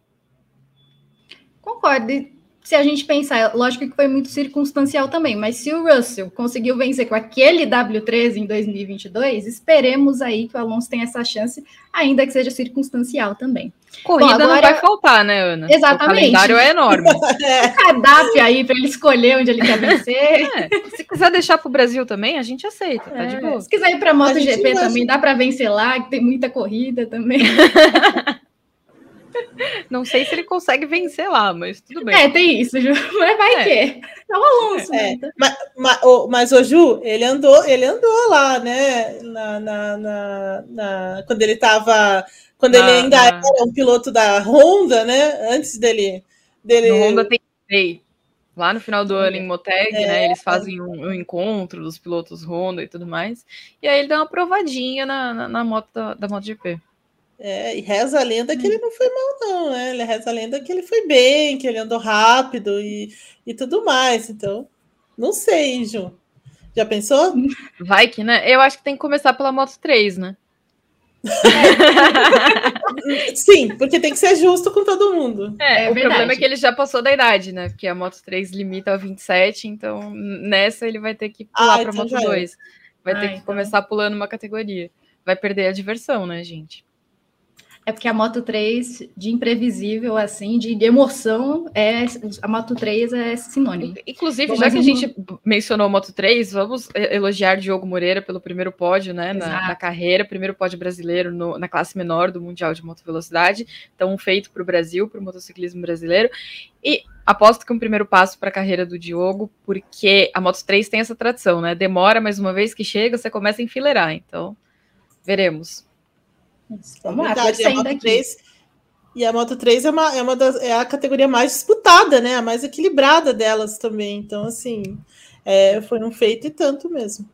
Concordo, se a gente pensar, lógico que foi muito circunstancial também, mas se o Russell conseguiu vencer com aquele W13 em 2022, esperemos aí que o Alonso tenha essa chance, ainda que seja circunstancial também. Corrida Bom, agora... não vai faltar, né, Ana? Exatamente. O calendário é enorme. o cardápio aí para ele escolher onde ele quer vencer. É, se quiser deixar para o Brasil também, a gente aceita, tá é, de boa. Se quiser ir para a MotoGP também, dá para vencer lá, que tem muita corrida também. Não sei se ele consegue vencer lá, mas tudo bem. É, tem isso, Ju. Mas vai é. que. É o Alonso, é. né? Mas, mas, o, mas o Ju, ele andou, ele andou lá, né? Na, na, na, na quando ele estava. Quando ele ainda era um piloto da Honda, né? Antes dele. dele... No Honda tem Lá no final do ano em Moteg, é, né? Eles fazem um, um, encontro dos pilotos Honda e tudo mais. E aí ele dá uma provadinha na, na, na moto da, da MotoGP. É, e reza a lenda que ele não foi mal, não, né? Ele reza a lenda que ele foi bem, que ele andou rápido e, e tudo mais. Então, não sei, Ju. Já pensou? Vai que, né? Eu acho que tem que começar pela Moto 3, né? É. Sim, porque tem que ser justo com todo mundo. É, é o verdade. problema é que ele já passou da idade, né? Porque a Moto 3 limita a 27, então nessa ele vai ter que pular ah, para a então Moto 2. Vai ah, ter que então. começar pulando uma categoria. Vai perder a diversão, né, gente? É porque a Moto 3, de imprevisível, assim, de emoção, é, a Moto 3 é sinônimo. Inclusive, já que a gente mencionou a Moto 3, vamos elogiar Diogo Moreira pelo primeiro pódio, né, na, na, carreira, primeiro pódio brasileiro no, na classe menor do Mundial de Moto Velocidade. Então, um feito para o Brasil, para o motociclismo brasileiro. E aposto que um primeiro passo para a carreira do Diogo, porque a Moto 3 tem essa tradição, né? Demora, mas uma vez que chega, você começa a enfileirar. Então, veremos. Vamos lá, verdade, a Moto 3, e a Moto 3 é, uma, é, uma das, é a categoria mais disputada, né? A mais equilibrada delas também. Então, assim, é, foi um feito e tanto mesmo.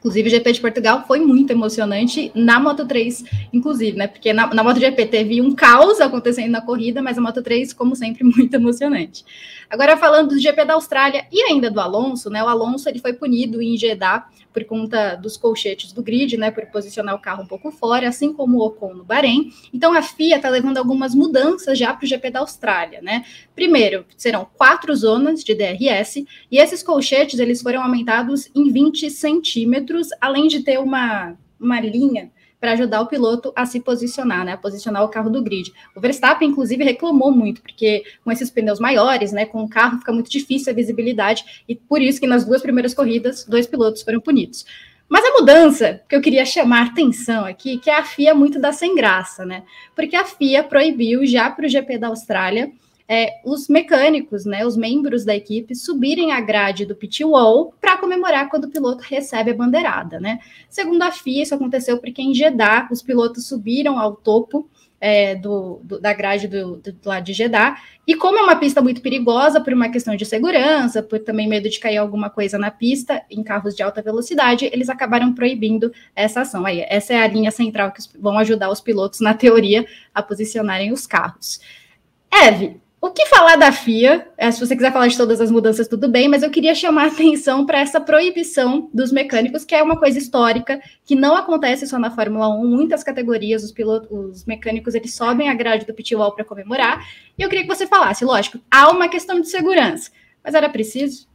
Inclusive, o GP de Portugal foi muito emocionante na Moto 3, inclusive, né? Porque na, na MotoGP teve um caos acontecendo na corrida, mas a Moto 3, como sempre, muito emocionante. Agora, falando do GP da Austrália e ainda do Alonso, né? O Alonso ele foi punido em Jeddah por conta dos colchetes do grid, né, por posicionar o carro um pouco fora, assim como o Ocon no Bahrein. Então a FIA está levando algumas mudanças já para o GP da Austrália, né? Primeiro, serão quatro zonas de DRS e esses colchetes eles foram aumentados em 20 centímetros, além de ter uma, uma linha para ajudar o piloto a se posicionar, né, a posicionar o carro do grid. O Verstappen, inclusive, reclamou muito, porque com esses pneus maiores, né, com o carro fica muito difícil a visibilidade, e por isso que nas duas primeiras corridas, dois pilotos foram punidos. Mas a mudança que eu queria chamar atenção aqui, que é a FIA muito da sem graça, né? Porque a FIA proibiu já para o GP da Austrália é, os mecânicos, né, os membros da equipe, subirem a grade do pit wall para comemorar quando o piloto recebe a bandeirada, né? Segundo a FIA, isso aconteceu porque em Jeddah os pilotos subiram ao topo é, do, do, da grade do, do, do, lado de Jeddah, e como é uma pista muito perigosa por uma questão de segurança, por também medo de cair alguma coisa na pista em carros de alta velocidade, eles acabaram proibindo essa ação. Aí, essa é a linha central que vão ajudar os pilotos, na teoria, a posicionarem os carros. Eve, o que falar da FIA? É, se você quiser falar de todas as mudanças, tudo bem, mas eu queria chamar a atenção para essa proibição dos mecânicos, que é uma coisa histórica, que não acontece só na Fórmula 1. Muitas categorias, os pilotos, os mecânicos, eles sobem a grade do pit wall para comemorar. E eu queria que você falasse, lógico, há uma questão de segurança, mas era preciso?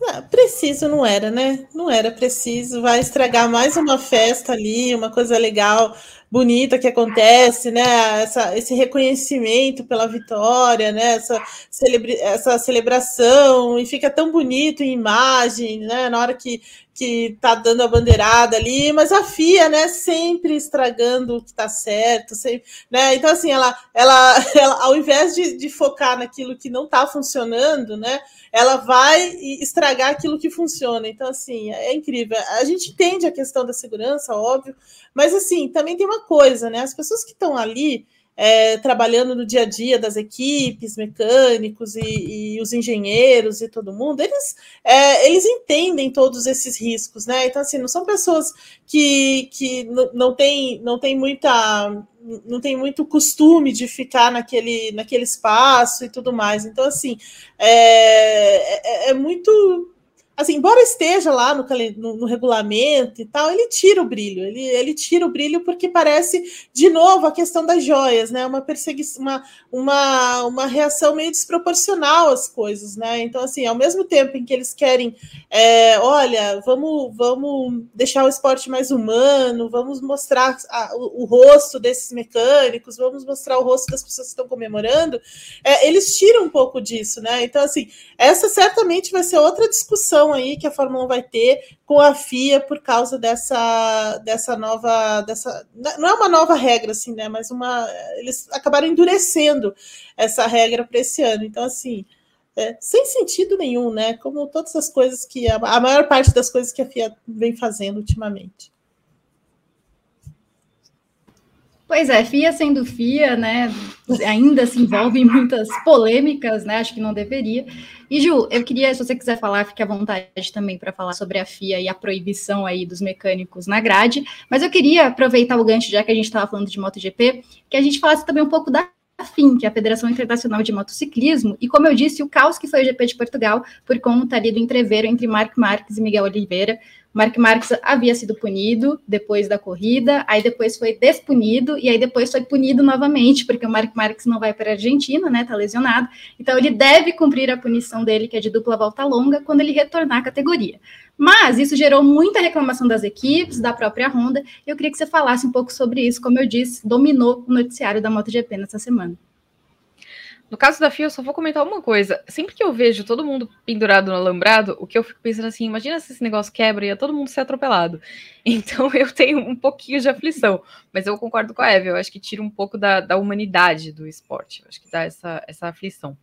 Não, preciso não era, né? Não era preciso. Vai estragar mais uma festa ali, uma coisa legal bonita que acontece, né? Essa, esse reconhecimento pela vitória, né? Essa, celebra essa celebração, e fica tão bonito em imagem, né? Na hora que que tá dando a bandeirada ali, mas a FIA, né, sempre estragando o que tá certo, sempre, né? Então, assim, ela, ela, ela ao invés de, de focar naquilo que não tá funcionando, né, ela vai estragar aquilo que funciona. Então, assim, é incrível. A gente entende a questão da segurança, óbvio, mas, assim, também tem uma coisa, né, as pessoas que estão ali, é, trabalhando no dia a dia das equipes, mecânicos e, e os engenheiros e todo mundo, eles, é, eles entendem todos esses riscos, né? Então, assim, não são pessoas que, que não têm não tem muita não tem muito costume de ficar naquele, naquele espaço e tudo mais. Então, assim, é, é, é muito assim, embora esteja lá no, no, no, regulamento e tal, ele tira o brilho, ele, ele tira o brilho porque parece, de novo, a questão das joias, né? Uma perseguição, uma, uma, uma reação meio desproporcional às coisas, né? Então, assim, ao mesmo tempo em que eles querem, é, olha, vamos, vamos deixar o esporte mais humano, vamos mostrar a, o, o, rosto desses mecânicos, vamos mostrar o rosto das pessoas que estão comemorando, é, eles tiram um pouco disso, né? Então, assim, essa certamente vai ser outra discussão aí que a Fórmula 1 vai ter com a FIA por causa dessa, dessa nova. Dessa, não é uma nova regra, assim, né? Mas uma. Eles acabaram endurecendo essa regra para esse ano. Então, assim. É, sem sentido nenhum, né? Como todas as coisas que. A, a maior parte das coisas que a FIA vem fazendo ultimamente. Pois é, FIA sendo FIA, né, ainda se envolve em muitas polêmicas, né, acho que não deveria. E Ju, eu queria, se você quiser falar, fique à vontade também para falar sobre a FIA e a proibição aí dos mecânicos na grade, mas eu queria aproveitar o gancho, já que a gente estava falando de MotoGP, que a gente falasse também um pouco da FIM, que é a Federação Internacional de Motociclismo, e como eu disse, o caos que foi o GP de Portugal por conta ali do entreveiro entre Marc Marques e Miguel Oliveira, Mark Marques havia sido punido depois da corrida, aí depois foi despunido e aí depois foi punido novamente, porque o Mark Marques não vai para a Argentina, né? Tá lesionado. Então ele deve cumprir a punição dele, que é de dupla volta longa, quando ele retornar à categoria. Mas isso gerou muita reclamação das equipes, da própria Honda. Eu queria que você falasse um pouco sobre isso, como eu disse, dominou o noticiário da MotoGP nessa semana. No caso da FIA, eu só vou comentar uma coisa. Sempre que eu vejo todo mundo pendurado no alambrado, o que eu fico pensando assim, imagina se esse negócio quebra e ia todo mundo ser atropelado. Então eu tenho um pouquinho de aflição. Mas eu concordo com a Eve, eu acho que tira um pouco da, da humanidade do esporte. Eu acho que dá essa, essa aflição.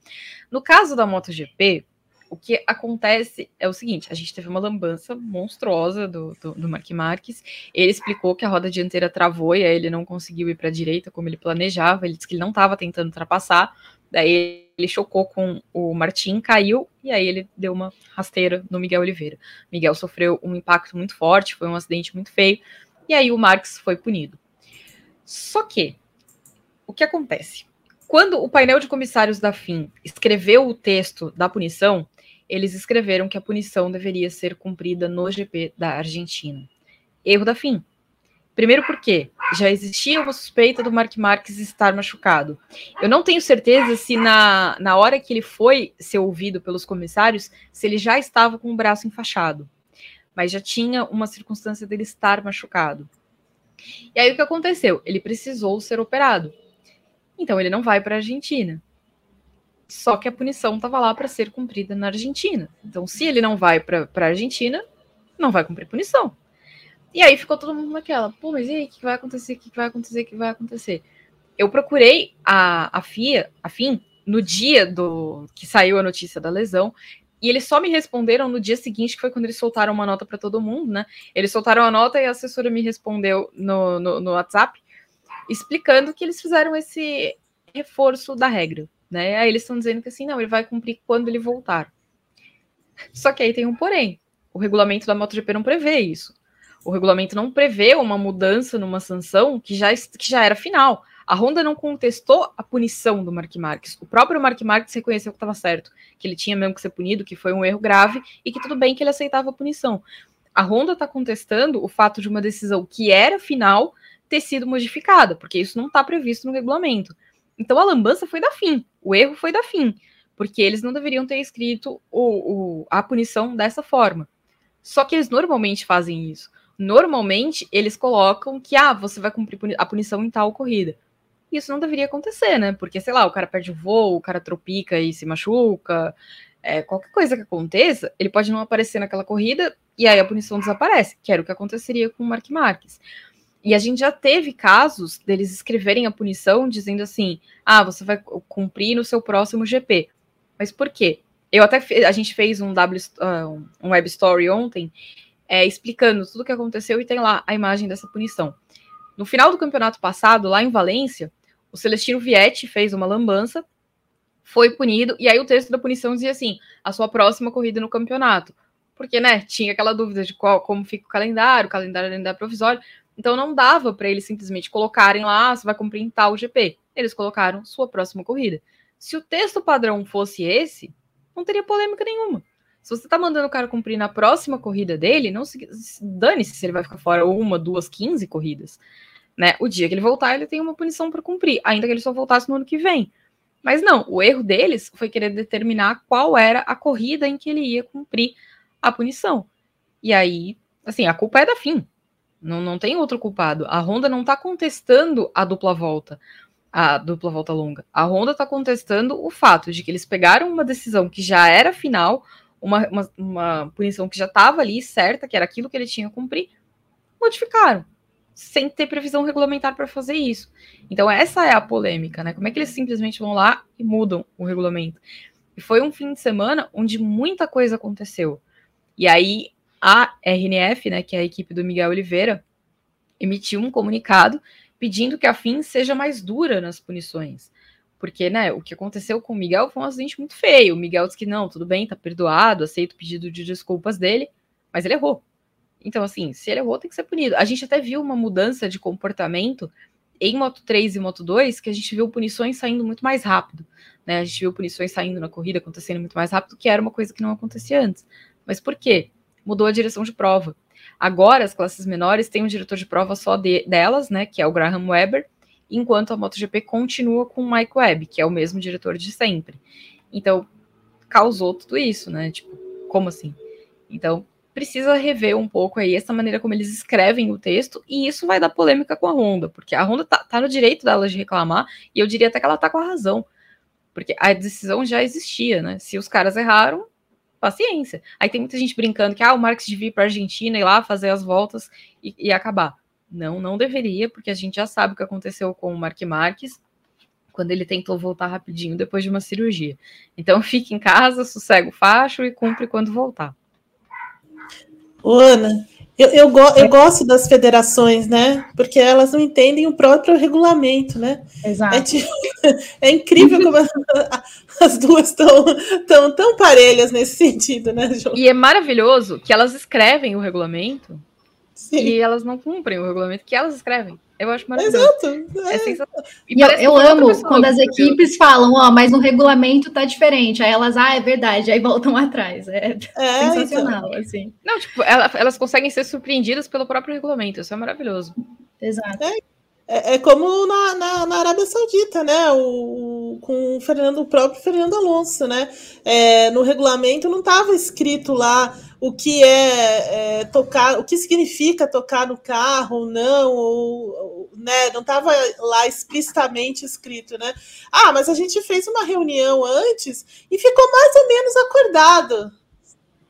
No caso da MotoGP, o que acontece é o seguinte: a gente teve uma lambança monstruosa do, do, do Mark Marques. Ele explicou que a roda dianteira travou e aí ele não conseguiu ir para a direita como ele planejava. Ele disse que ele não estava tentando ultrapassar, Daí ele chocou com o Martim, caiu e aí ele deu uma rasteira no Miguel Oliveira. Miguel sofreu um impacto muito forte, foi um acidente muito feio, e aí o Marx foi punido. Só que, o que acontece? Quando o painel de comissários da FIM escreveu o texto da punição, eles escreveram que a punição deveria ser cumprida no GP da Argentina. Erro da FIM. Primeiro porque já existia uma suspeita do Mark Marques estar machucado. Eu não tenho certeza se na, na hora que ele foi ser ouvido pelos comissários, se ele já estava com o braço enfaixado. Mas já tinha uma circunstância dele estar machucado. E aí o que aconteceu? Ele precisou ser operado. Então ele não vai para a Argentina. Só que a punição estava lá para ser cumprida na Argentina. Então, se ele não vai para a Argentina, não vai cumprir punição. E aí ficou todo mundo naquela, pô, mas e aí, o que vai acontecer? O que vai acontecer? O que vai acontecer? Eu procurei a, a FIA, a FIM, no dia do que saiu a notícia da lesão, e eles só me responderam no dia seguinte, que foi quando eles soltaram uma nota para todo mundo, né? Eles soltaram a nota e a assessora me respondeu no, no, no WhatsApp, explicando que eles fizeram esse reforço da regra, né? Aí eles estão dizendo que assim, não, ele vai cumprir quando ele voltar. Só que aí tem um porém. O regulamento da MotoGP não prevê isso o regulamento não prevê uma mudança numa sanção que já, que já era final. A Honda não contestou a punição do Mark Marques. O próprio Mark Marques reconheceu que estava certo, que ele tinha mesmo que ser punido, que foi um erro grave e que tudo bem que ele aceitava a punição. A Honda está contestando o fato de uma decisão que era final ter sido modificada, porque isso não está previsto no regulamento. Então a lambança foi da fim, o erro foi da fim, porque eles não deveriam ter escrito o, o, a punição dessa forma. Só que eles normalmente fazem isso. Normalmente eles colocam que ah, você vai cumprir a punição em tal corrida. Isso não deveria acontecer, né? Porque, sei lá, o cara perde o voo, o cara tropica e se machuca, é, qualquer coisa que aconteça, ele pode não aparecer naquela corrida e aí a punição desaparece, que era o que aconteceria com o Mark Marques. E a gente já teve casos deles escreverem a punição dizendo assim: ah, você vai cumprir no seu próximo GP. Mas por quê? Eu até a gente fez um, w, uh, um web story ontem é, explicando tudo o que aconteceu e tem lá a imagem dessa punição. No final do campeonato passado, lá em Valência, o Celestino Vietti fez uma lambança, foi punido, e aí o texto da punição dizia assim: a sua próxima corrida no campeonato. Porque, né, tinha aquela dúvida de qual, como fica o calendário, o calendário ainda é provisório. Então não dava para eles simplesmente colocarem lá, ah, você vai cumprir em tal GP. Eles colocaram sua próxima corrida. Se o texto padrão fosse esse, não teria polêmica nenhuma. Se você tá mandando o cara cumprir na próxima corrida dele, não se dane-se se ele vai ficar fora uma, duas, quinze corridas. Né? O dia que ele voltar, ele tem uma punição para cumprir, ainda que ele só voltasse no ano que vem. Mas não, o erro deles foi querer determinar qual era a corrida em que ele ia cumprir a punição. E aí, assim, a culpa é da FIM. Não, não tem outro culpado. A Honda não está contestando a dupla volta a dupla volta longa. A Honda está contestando o fato de que eles pegaram uma decisão que já era final, uma, uma, uma punição que já estava ali certa, que era aquilo que ele tinha que cumprir, modificaram, sem ter previsão regulamentar para fazer isso. Então, essa é a polêmica, né? Como é que eles simplesmente vão lá e mudam o regulamento? E foi um fim de semana onde muita coisa aconteceu. E aí, a RNF, né, que é a equipe do Miguel Oliveira, emitiu um comunicado pedindo que a FIM seja mais dura nas punições. Porque, né, o que aconteceu com o Miguel foi um acidente muito feio. O Miguel disse que não, tudo bem, tá perdoado, aceita o pedido de desculpas dele, mas ele errou. Então, assim, se ele errou, tem que ser punido. A gente até viu uma mudança de comportamento em Moto 3 e Moto 2, que a gente viu punições saindo muito mais rápido. Né? A gente viu punições saindo na corrida, acontecendo muito mais rápido, que era uma coisa que não acontecia antes. Mas por quê? Mudou a direção de prova. Agora, as classes menores têm um diretor de prova só de, delas, né, que é o Graham Weber, enquanto a MotoGP continua com o Mike Webb, que é o mesmo diretor de sempre. Então, causou tudo isso, né? Tipo, como assim? Então, precisa rever um pouco aí essa maneira como eles escrevem o texto, e isso vai dar polêmica com a Honda, porque a Honda tá, tá no direito dela de reclamar, e eu diria até que ela tá com a razão, porque a decisão já existia, né? Se os caras erraram, paciência. Aí tem muita gente brincando que ah, o Marx devia ir para Argentina e lá fazer as voltas e, e, acabar. Não, não deveria, porque a gente já sabe o que aconteceu com o Mark Marques quando ele tentou voltar rapidinho depois de uma cirurgia. Então fique em casa, sossega o facho e cumpre quando voltar. Ô, Ana, eu, eu, go eu, gosto das federações, né? Porque elas não entendem o próprio regulamento, né? Exato. É, tipo, é incrível como as duas estão tão, tão parelhas nesse sentido, né, João? E é maravilhoso que elas escrevem o regulamento Sim. e elas não cumprem o regulamento que elas escrevem. Eu acho maravilhoso. Exato. É, é sensacional. E eu, eu amo quando as equipes falam, ó, mas no regulamento tá diferente. Aí elas, ah, é verdade, aí voltam atrás. É, é sensacional, então. assim. Não, tipo, elas, elas conseguem ser surpreendidas pelo próprio regulamento. Isso é maravilhoso. Exato. É, é, é como na, na, na, Arábia Saudita, né? O, com o Fernando, o próprio Fernando Alonso, né? É, no regulamento não estava escrito lá o que é, é, tocar, o que significa tocar no carro ou não, ou, né? Não estava lá explicitamente escrito, né? Ah, mas a gente fez uma reunião antes e ficou mais ou menos acordado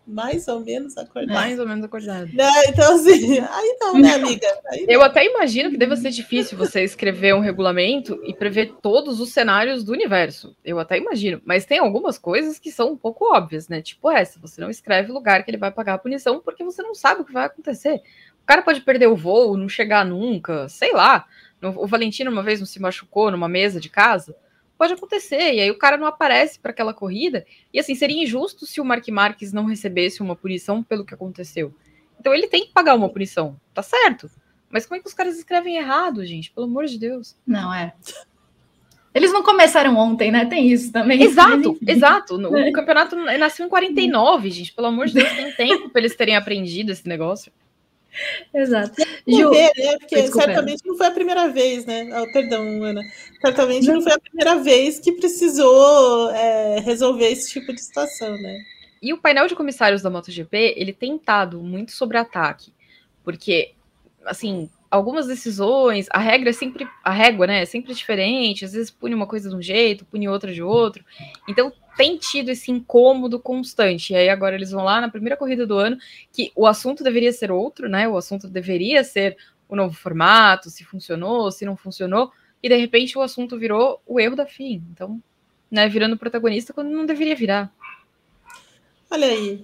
mais ou menos acordado. Mais ou menos acordado. Né? Então, assim, aí não, né, amiga? Aí Eu até imagino que deva ser difícil você escrever um regulamento e prever todos os cenários do universo. Eu até imagino. Mas tem algumas coisas que são um pouco óbvias, né? Tipo essa, você não escreve o lugar que ele vai pagar a punição porque você não sabe o que vai acontecer. O cara pode perder o voo, não chegar nunca, sei lá. O Valentino uma vez não se machucou numa mesa de casa pode acontecer. E aí o cara não aparece para aquela corrida. E assim, seria injusto se o Mark Marques não recebesse uma punição pelo que aconteceu. Então ele tem que pagar uma punição, tá certo. Mas como é que os caras escrevem errado, gente? Pelo amor de Deus. Não, é. Eles não começaram ontem, né? Tem isso também. Exato, exato. O, é. campeonato nasceu em 49, gente. Pelo amor de Deus, tem tempo para eles terem aprendido esse negócio. Exato. Ju, ver, né? Porque certamente não foi a primeira vez, né? Oh, perdão, Ana. Certamente não. não foi a primeira vez que precisou é, resolver esse tipo de situação, né? E o painel de comissários da MotoGP, ele tem estado muito sobre ataque. porque, assim, algumas decisões, a regra é sempre, a régua, né, é sempre diferente, às vezes pune uma coisa de um jeito, pune outra de outro, então tem tido esse incômodo constante, e aí agora eles vão lá na primeira corrida do ano, que o assunto deveria ser outro, né, o assunto deveria ser o novo formato, se funcionou, se não funcionou, e de repente o assunto virou o erro da FIM, então, né, virando protagonista quando não deveria virar. Olha aí,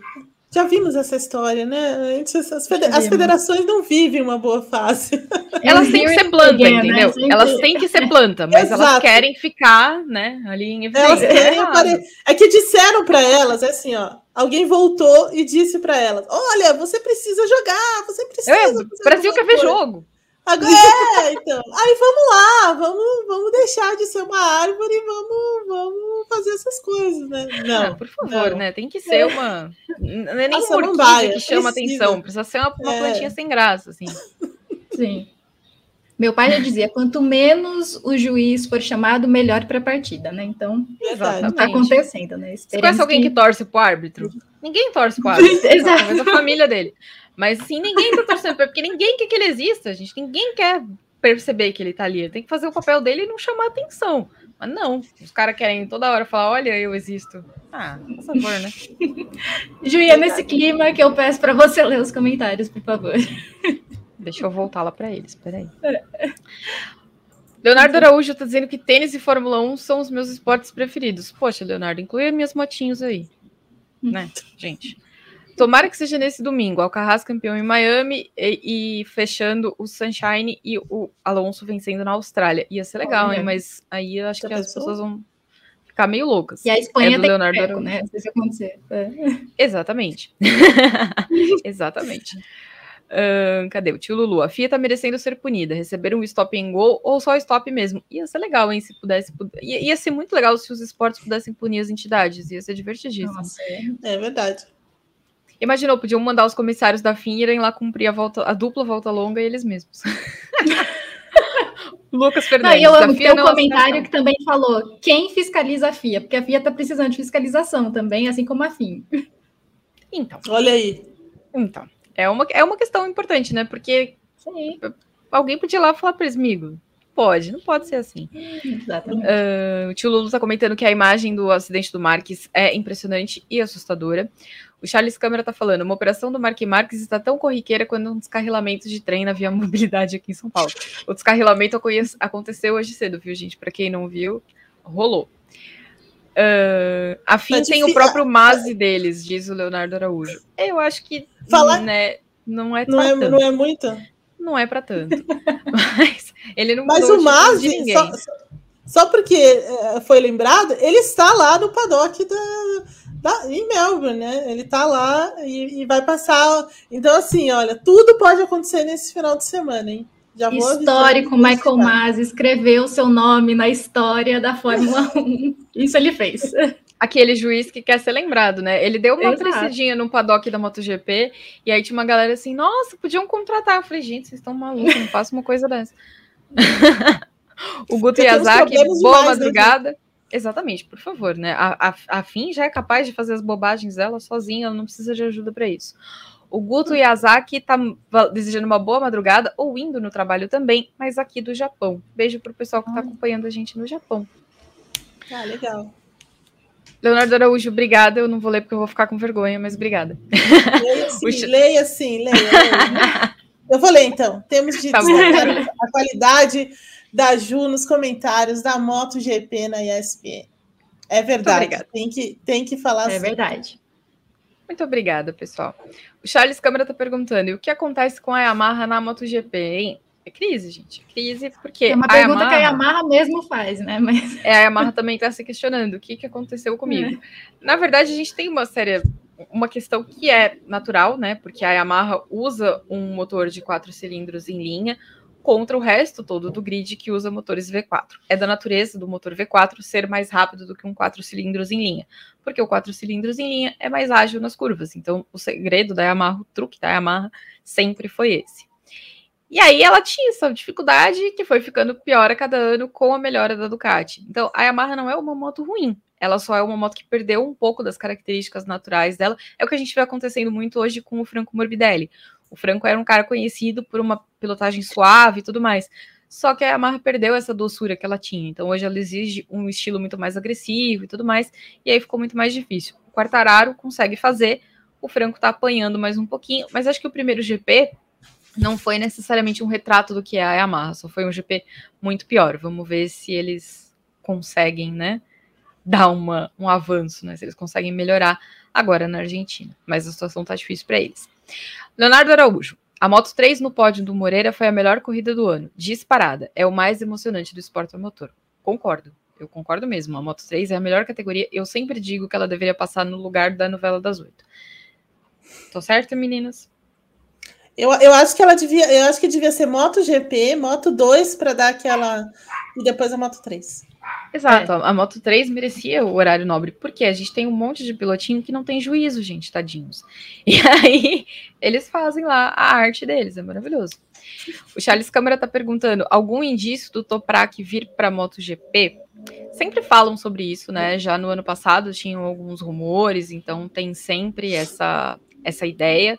já vimos essa história, né? As, as federações não vivem uma boa fase. Elas têm que ser planta, né? entendeu? Né? Elas têm que ser planta, mas Exato. elas querem ficar, né, ali em evidência. É, apare... é que disseram para elas, é assim, ó. Alguém voltou e disse para elas: Olha, você precisa jogar, você precisa. É, o Brasil quer ver jogo. Agora, é, então. Aí vamos lá, vamos, vamos deixar de ser uma árvore e vamos, vamos fazer essas coisas, né? Não, ah, por favor, não. né? Tem que ser uma. Não é nem uma orquídea que chama precisa. atenção, precisa ser uma, uma é. plantinha sem graça, assim. Sim. Meu pai já dizia: quanto menos o juiz for chamado, melhor para a partida, né? Então, está acontecendo, né? Você conhece alguém que... que torce para o árbitro? Ninguém torce para o árbitro. Exato. Talvez a família dele. Mas sim, ninguém tá torcendo porque ninguém quer que ele exista, gente. Ninguém quer perceber que ele tá ali. Ele tem que fazer o papel dele e não chamar atenção. Mas não, os caras querem toda hora falar: olha, eu existo. Ah, por favor, né? Julia, nesse clima que eu peço para você ler os comentários, por favor. Deixa eu voltar lá para eles, peraí. Leonardo Araújo está dizendo que tênis e Fórmula 1 são os meus esportes preferidos. Poxa, Leonardo, inclui as minhas motinhos aí. Né, gente? Tomara que seja nesse domingo. Alcaraz campeão em Miami e, e, fechando o Sunshine e o Alonso vencendo na Austrália. Ia ser legal, hein? Mas aí eu acho Já que pensou? as pessoas vão ficar meio loucas. E a Espanha é do tem Leonardo treco, né? Se acontecer. É. Exatamente. Exatamente. Uh, cadê o tio Lulu? A FIA tá merecendo ser punida, receber um stop em gol ou só stop mesmo. Ia ser legal, hein? Se pudesse. Ia, ia ser muito legal se os esportes pudessem punir as entidades. Ia ser divertidíssimo. Nossa, é. é verdade. Imaginou, podiam mandar os comissários da FIM irem lá cumprir a, volta, a dupla volta longa eles mesmos. Lucas Fernandes. Não, eu amo ter um comentário que também falou quem fiscaliza a FIA, porque a FIA está precisando de fiscalização também, assim como a FIM. Então. Olha aí. Então, é uma, é uma questão importante, né? Porque Sim. alguém podia ir lá falar para eles, amigo, pode, não pode ser assim. Exatamente. Uh, o tio Lulu está comentando que a imagem do acidente do Marques é impressionante e assustadora. O Charles Câmara está falando, uma operação do Mark Marques está tão corriqueira quanto um descarrilamento de trem na Via Mobilidade aqui em São Paulo. O descarrilamento aconteceu hoje cedo, viu, gente? Para quem não viu, rolou. Uh, a FIM tem o próprio MASE deles, diz o Leonardo Araújo. Eu acho que Fala... né, não é não é, tanto. não é muito? Não é para tanto. Mas ele não Mas o MASE, só, só, porque é, foi lembrado, ele está lá no paddock da da, em Melbourne, né? Ele tá lá e, e, vai passar. Então, assim, olha, tudo pode acontecer nesse final de semana, hein? Já Histórico, Michael Masi escreveu seu nome na história da Fórmula 1. Isso ele fez. Aquele juiz que quer ser lembrado, né? Ele deu uma Exato. no paddock da MotoGP e aí tinha uma galera assim, nossa, podiam contratar. Eu falei, gente, vocês estão malucos, não faço uma coisa dessa. o Guto Yazaki, boa demais, né, madrugada. Né? Exatamente, por favor, né? A, a, a já é capaz de fazer as bobagens dela sozinha, ela não precisa de ajuda para isso. O Guto Yazaki tá desejando uma boa madrugada ou indo no trabalho também, mas aqui do Japão. Beijo pro pessoal que está acompanhando a gente no Japão. Ah, legal. Leonardo Araújo, obrigada. Eu não vou ler porque eu vou ficar com vergonha, mas obrigada. Leia sim, leia sim, leia. leia. Eu vou ler então. Temos de tá a qualidade da Ju nos comentários da MotoGP na ESPN. É verdade. Tem que, tem que falar É assim. verdade. Muito obrigada, pessoal. O Charles Câmara está perguntando: e o que acontece com a Yamaha na MotoGP, hein? É crise, gente. Crise, porque. É uma pergunta Yamaha, que a Yamaha mesmo faz, né? Mas... É, a Yamaha também está se questionando o que, que aconteceu comigo. É. Na verdade, a gente tem uma série, uma questão que é natural, né? Porque a Yamaha usa um motor de quatro cilindros em linha, contra o resto todo do grid que usa motores V4. É da natureza do motor V4 ser mais rápido do que um 4 cilindros em linha, porque o 4 cilindros em linha é mais ágil nas curvas. Então, o segredo da Yamaha, o truque da Yamaha sempre foi esse. E aí ela tinha essa dificuldade que foi ficando pior a cada ano com a melhora da Ducati. Então, a Yamaha não é uma moto ruim, ela só é uma moto que perdeu um pouco das características naturais dela. É o que a gente vê acontecendo muito hoje com o Franco Morbidelli. O Franco era um cara conhecido por uma pilotagem suave e tudo mais. Só que a Yamaha perdeu essa doçura que ela tinha. Então hoje ela exige um estilo muito mais agressivo e tudo mais. E aí ficou muito mais difícil. O Quartararo consegue fazer, o Franco tá apanhando mais um pouquinho. Mas acho que o primeiro GP não foi necessariamente um retrato do que é a Yamaha, só foi um GP muito pior. Vamos ver se eles conseguem, né, dar uma, um avanço, né, se eles conseguem melhorar agora na Argentina. Mas a situação tá difícil para eles. Leonardo Araújo. A Moto 3 no pódio do Moreira foi a melhor corrida do ano. Disparada. É o mais emocionante do esporte motor. Concordo. Eu concordo mesmo. A Moto 3 é a melhor categoria. Eu sempre digo que ela deveria passar no lugar da novela das oito. Tô certo, meninas? Eu, eu acho que ela devia, eu acho que devia ser Moto GP, Moto 2 para dar aquela e depois a Moto 3. Exato, é. a Moto 3 merecia o horário nobre, porque a gente tem um monte de pilotinho que não tem juízo, gente, tadinhos. E aí eles fazem lá a arte deles, é maravilhoso. O Charles Câmara tá perguntando: algum indício do Toprak vir para MotoGP? Sempre falam sobre isso, né? Já no ano passado tinham alguns rumores, então tem sempre essa essa ideia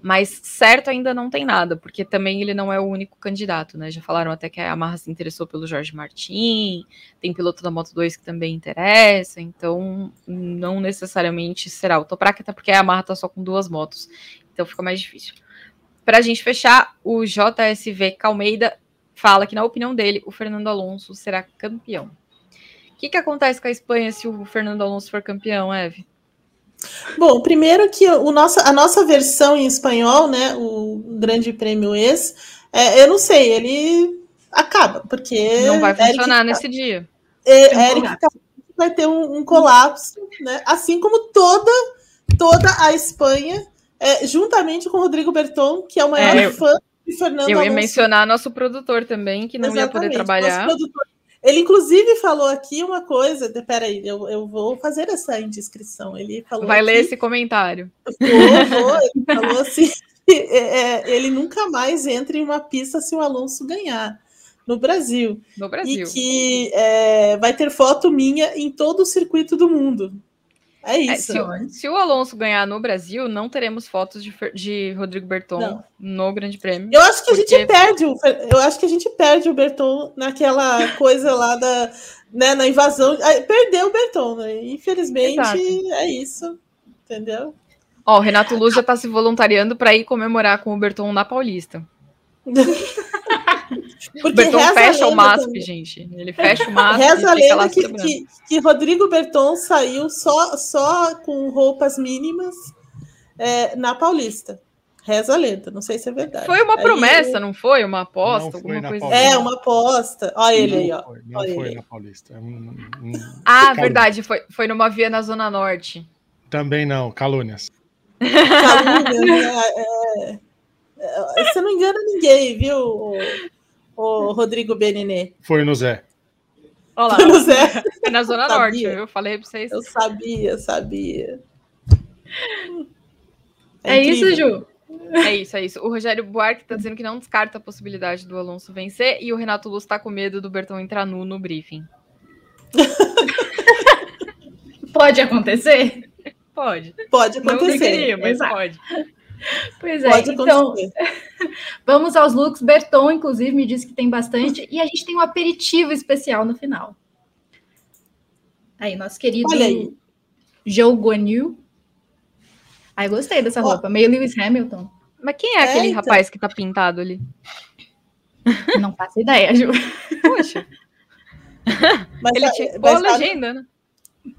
mas certo ainda não tem nada, porque também ele não é o único candidato, né? Já falaram até que a Yamaha se interessou pelo Jorge Martin, tem piloto da Moto 2 que também interessa, então não necessariamente será o Toprak, até porque a Yamaha tá só com duas motos, então fica mais difícil. Para a gente fechar, o JSV Calmeida fala que, na opinião dele, o Fernando Alonso será campeão. O que, que acontece com a Espanha se o Fernando Alonso for campeão, Eve? Bom, primeiro que o nosso, a nossa versão em espanhol, né, o Grande Prêmio Ex, é, eu não sei, ele acaba, porque... Não vai funcionar Eric, nesse dia. É, Eric vai ter um, um, colapso, né, assim como toda, toda a Espanha, é, juntamente com o Rodrigo Berton, que é o maior é, fã de Fernando Eu ia Alonso. mencionar nosso produtor também, que não Exatamente, ia poder trabalhar. Nosso produtor ele, inclusive, falou aqui uma coisa. Peraí, eu, eu vou fazer essa indiscrição. Ele falou. Vai aqui, ler esse comentário. Vou, vou, ele falou assim: é, é, ele nunca mais entra em uma pista se o Alonso ganhar no Brasil. No Brasil. E que é, vai ter foto minha em todo o circuito do mundo. É, é isso. É, se, se, o Alonso ganhar no Brasil, não teremos fotos de, de Rodrigo Berton não. no Grande Prêmio. Eu acho que porque... a gente perde o, eu acho que a gente perde o Berton naquela coisa lá da, né, na invasão. Perdeu o Berton, né? Infelizmente Exato. é isso, entendeu? Ó, o Renato Luz já está se voluntariando para ir comemorar com o Berton na Paulista. Porque o Berton fecha o MASP, também. gente. Ele fecha o MASP. Reza a lenda que, que, que, Rodrigo Berton saiu só, só com roupas mínimas é, na Paulista. Reza a lenda, não sei se é verdade. Foi uma promessa, não foi? Uma aposta, alguma coisa assim. É, uma aposta. Olha ele aí, ó. Foi, não Olha foi ele. na Paulista. É um, um... Ah, verdade, foi, foi numa via na Zona Norte. Também não, calúnias. Calúnias, né? é, é, você não engana ninguém, viu? O Rodrigo Benine? Foi no Zé. Olá, Foi no Zé. Foi na Zona Norte, eu falei pra vocês. Eu sabia, sabia. É, é isso, Ju? É isso, é isso. O Rogério Buarque tá dizendo que não descarta a possibilidade do Alonso vencer e o Renato Luz tá com medo do Bertão entrar nu no briefing. Pode acontecer? Pode. Pode acontecer. Não deveria, mas Exato. pode. Pois é, Pode então vamos aos looks. Berton, inclusive, me disse que tem bastante, e a gente tem um aperitivo especial no final. Aí, nosso querido Joe Guanyu. Ai, gostei dessa roupa, meio Lewis Hamilton. Mas quem é, é aquele então. rapaz que tá pintado ali? Não faço ideia, Ju. Poxa. Mas, Ele tinha boa tá legenda, né?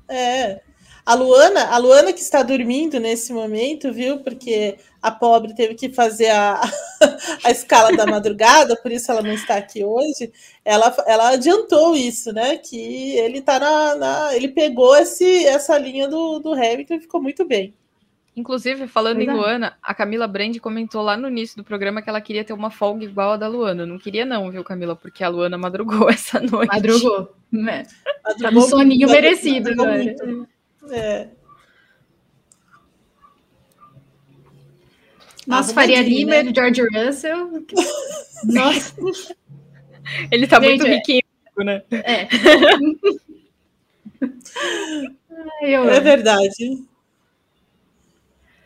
É. A Luana, a Luana que está dormindo nesse momento, viu? Porque a pobre teve que fazer a, a escala da madrugada, por isso ela não está aqui hoje. Ela, ela adiantou isso, né? Que ele tá na, na ele pegou esse, essa linha do, do Hamilton e ficou muito bem. Inclusive, falando em. Luana, a Camila Brand comentou lá no início do programa que ela queria ter uma folga igual a da Luana. Não queria, não, viu, Camila? Porque a Luana madrugou essa noite. Madrugou. Né? Madrugou, um soninho madrugou, merecido, madrugou é. Nossa, Faria Lima, né? George Russell. Nossa. Ele tá Gente, muito é. riquinho, né? É. Ai, é verdade.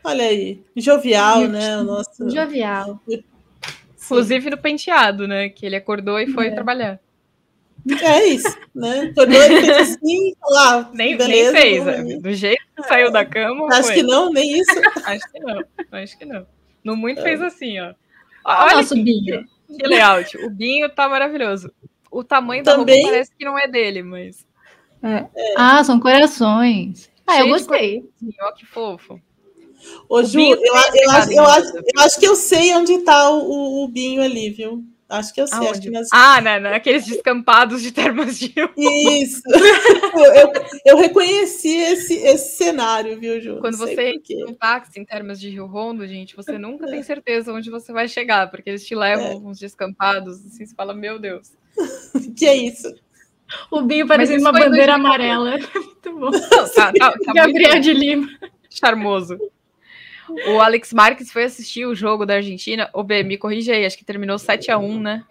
Olha aí, jovial, né? O nosso... Jovial. Inclusive no penteado, né? Que ele acordou e foi é. trabalhar. É isso, né? Acordou e fez assim, lá, nem, beleza, nem fez, né? do jeito que saiu da cama. Acho foi. que não, nem isso. acho que não, acho que não. No muito é. fez assim, ó. Olha Nossa, que, Binho. Que layout. O Binho tá maravilhoso. O tamanho da Também... roupa parece que não é dele, mas. É. É. Ah, são corações. Ah, Cheio eu gostei. Ó, que fofo. Ô, Ju, eu, eu, acho, eu, acho, eu, acho, que eu sei onde tá o, o Binho ali, viu? Acho que eu sei. Acho que nas... Ah, né, naqueles descampados de termas de Rio. Isso. eu, eu, reconheci esse, esse cenário, viu, Ju? Quando você entra um táxi em termas de Rio Rondo, gente, você nunca tem certeza onde você vai chegar, porque eles te levam é. uns descampados, assim, você fala, meu Deus. que é isso? O Binho parecendo uma bandeira amarela. Muito bom. Não, tá, tá, tá Gabriel de Lima. Charmoso. O Alex Marques foi assistir o jogo da Argentina. O B, me corrige aí, acho que terminou 7 a 1 né?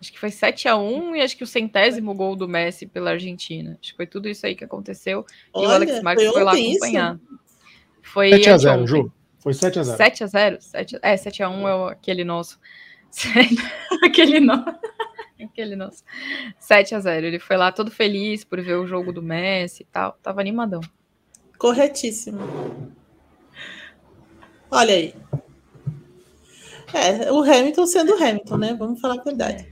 Acho que foi 7 a 1 e acho que o centésimo gol do Messi pela Argentina. Acho que foi tudo isso aí que aconteceu. Olha, e o Alex Marques foi, foi lá acompanhar. Isso? Foi 7 a 0 Ju. Foi 7 a 0 7 a 0 7, É, 7 a 1 é aquele nosso. aquele nosso. Aquele nosso. 7 a 0 Ele foi lá todo feliz por ver o jogo do Messi e tal. Tava animadão. Corretíssimo. Olha aí. É, o Hamilton sendo o Hamilton, né? Vamos falar a verdade.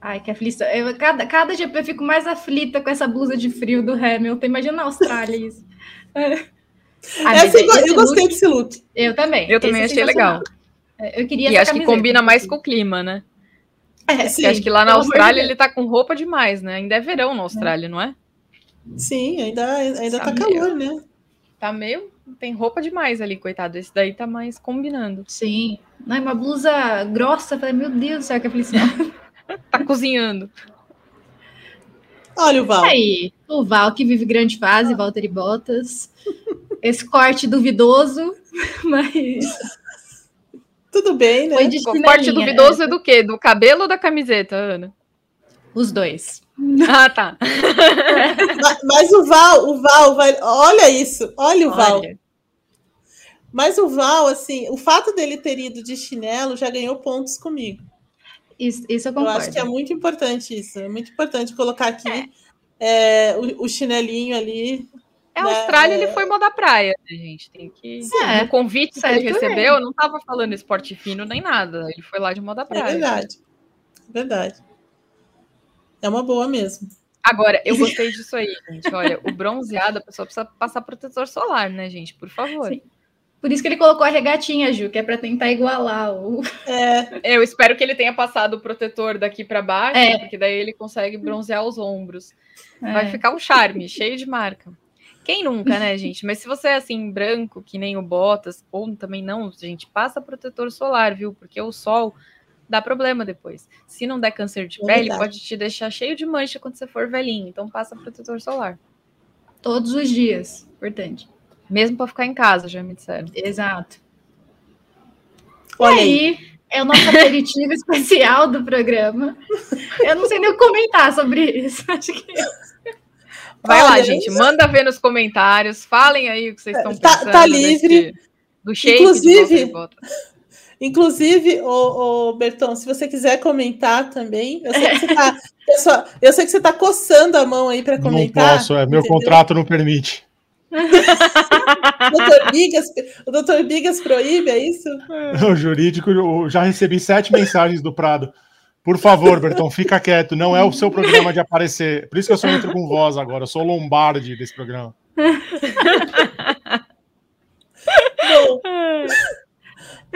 Ai, que aflição. Eu, cada, cada GP eu fico mais aflita com essa blusa de frio do Hamilton. Imagina na Austrália isso. É. Ai, essa, eu, eu gostei look, desse look. Eu também. Eu também achei legal. É, eu queria e acho que combina mais com o clima, né? É, sim, acho que lá na Austrália ele tá com roupa demais, né? Ainda é verão na Austrália, é. não é? Sim, ainda, ainda tá calor, né? Tá meio. Tem roupa demais ali, coitado. Esse daí tá mais combinando. Sim. Não, uma blusa grossa. Falei, meu Deus do céu, que aflição. tá cozinhando. Olha o Val. Aí, o Val que vive grande fase, Walter Bottas. Esse corte duvidoso, mas. Tudo bem, né? o corte duvidoso é do quê? Do cabelo ou da camiseta, Ana? Os dois. Ah, tá. mas, mas, o Val, o Val vai. Olha isso, olha o olha. Val. Mas o Val, assim, o fato dele ter ido de chinelo já ganhou pontos comigo. Isso, isso eu concordo. Eu acho que é muito importante isso. É muito importante colocar aqui é. É, o, o, chinelinho ali. É, a né? Austrália ele foi moda praia, né, gente? Tem que. É, o convite que ele recebeu, não estava falando esporte fino nem nada. Ele foi lá de moda praia. É verdade. Verdade. É uma boa mesmo. Agora, eu gostei disso aí, gente. Olha, o bronzeado, a pessoa precisa passar protetor solar, né, gente? Por favor. Sim. Por isso que ele colocou a regatinha, Ju, que é para tentar igualar o. É. Eu espero que ele tenha passado o protetor daqui para baixo, é. porque daí ele consegue bronzear os ombros. É. Vai ficar um charme, cheio de marca. Quem nunca, né, gente? Mas se você é assim, branco, que nem o Botas, ou também não, gente, passa protetor solar, viu? Porque o sol dá problema depois. Se não der câncer de é pele, verdade. pode te deixar cheio de mancha quando você for velhinho. Então passa protetor solar. Todos os dias, importante. Mesmo para ficar em casa, já me disseram. Exato. Olha aí, é o nosso aperitivo especial do programa. Eu não sei nem o comentar sobre isso. Acho que. Vai Olha, lá, gente. Manda ver nos comentários. Falem aí o que vocês estão tá, pensando. Tá livre. Desse, do shape Inclusive, Inclusive, o, o Berton, se você quiser comentar também, eu sei que você está eu sei que você tá coçando a mão aí para comentar. Não posso, é, meu contrato não permite. o, doutor Bigas, o doutor Bigas proíbe, é isso? O jurídico, eu já recebi sete mensagens do Prado. Por favor, Berton, fica quieto. Não é o seu programa de aparecer. Por isso que eu só entro com voz agora. Eu sou o Lombardi desse programa. Bom,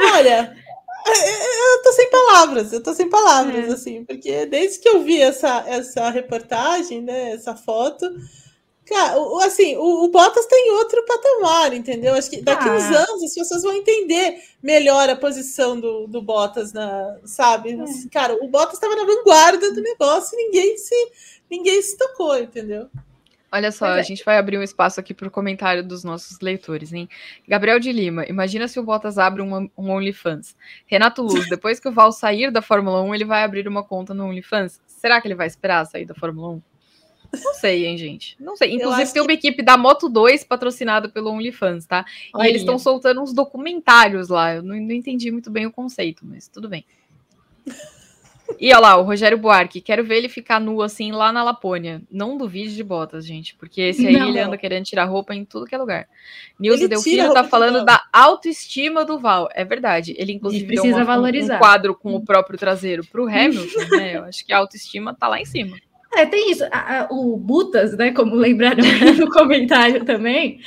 Olha, eu tô sem palavras, eu tô sem palavras, é. assim, porque desde que eu vi essa, essa reportagem, né, essa foto, cara, assim, o, o Bottas tem outro patamar, entendeu? Acho que daqui ah. uns anos as pessoas vão entender melhor a posição do, do Bottas, na, sabe? É. Cara, o Bottas estava na vanguarda do negócio e ninguém se, ninguém se tocou, entendeu? Olha só, é. a gente vai abrir um espaço aqui para o comentário dos nossos leitores, hein? Gabriel de Lima, imagina se o Bottas abre um, um OnlyFans. Renato Luz, depois que o Val sair da Fórmula 1, ele vai abrir uma conta no OnlyFans. Será que ele vai esperar sair da Fórmula 1? Não sei, hein, gente. Não sei. Inclusive, tem uma que... equipe da Moto 2 patrocinada pelo OnlyFans, tá? Olha. E eles estão soltando uns documentários lá. Eu não, não entendi muito bem o conceito, mas tudo bem. E olha lá, o Rogério Buarque, quero ver ele ficar nu assim lá na Lapônia. Não duvide de botas, gente, porque esse aí não, ele anda querendo tirar roupa em tudo que é lugar. Nilson Delfino tá falando da autoestima do Val. É verdade. Ele, inclusive, ele precisa uma, valorizar. Um, quadro com o próprio traseiro pro Hamilton, né? Eu acho que a autoestima tá lá em cima. É, tem isso. A, a, o Butas, né? Como lembraram no comentário também.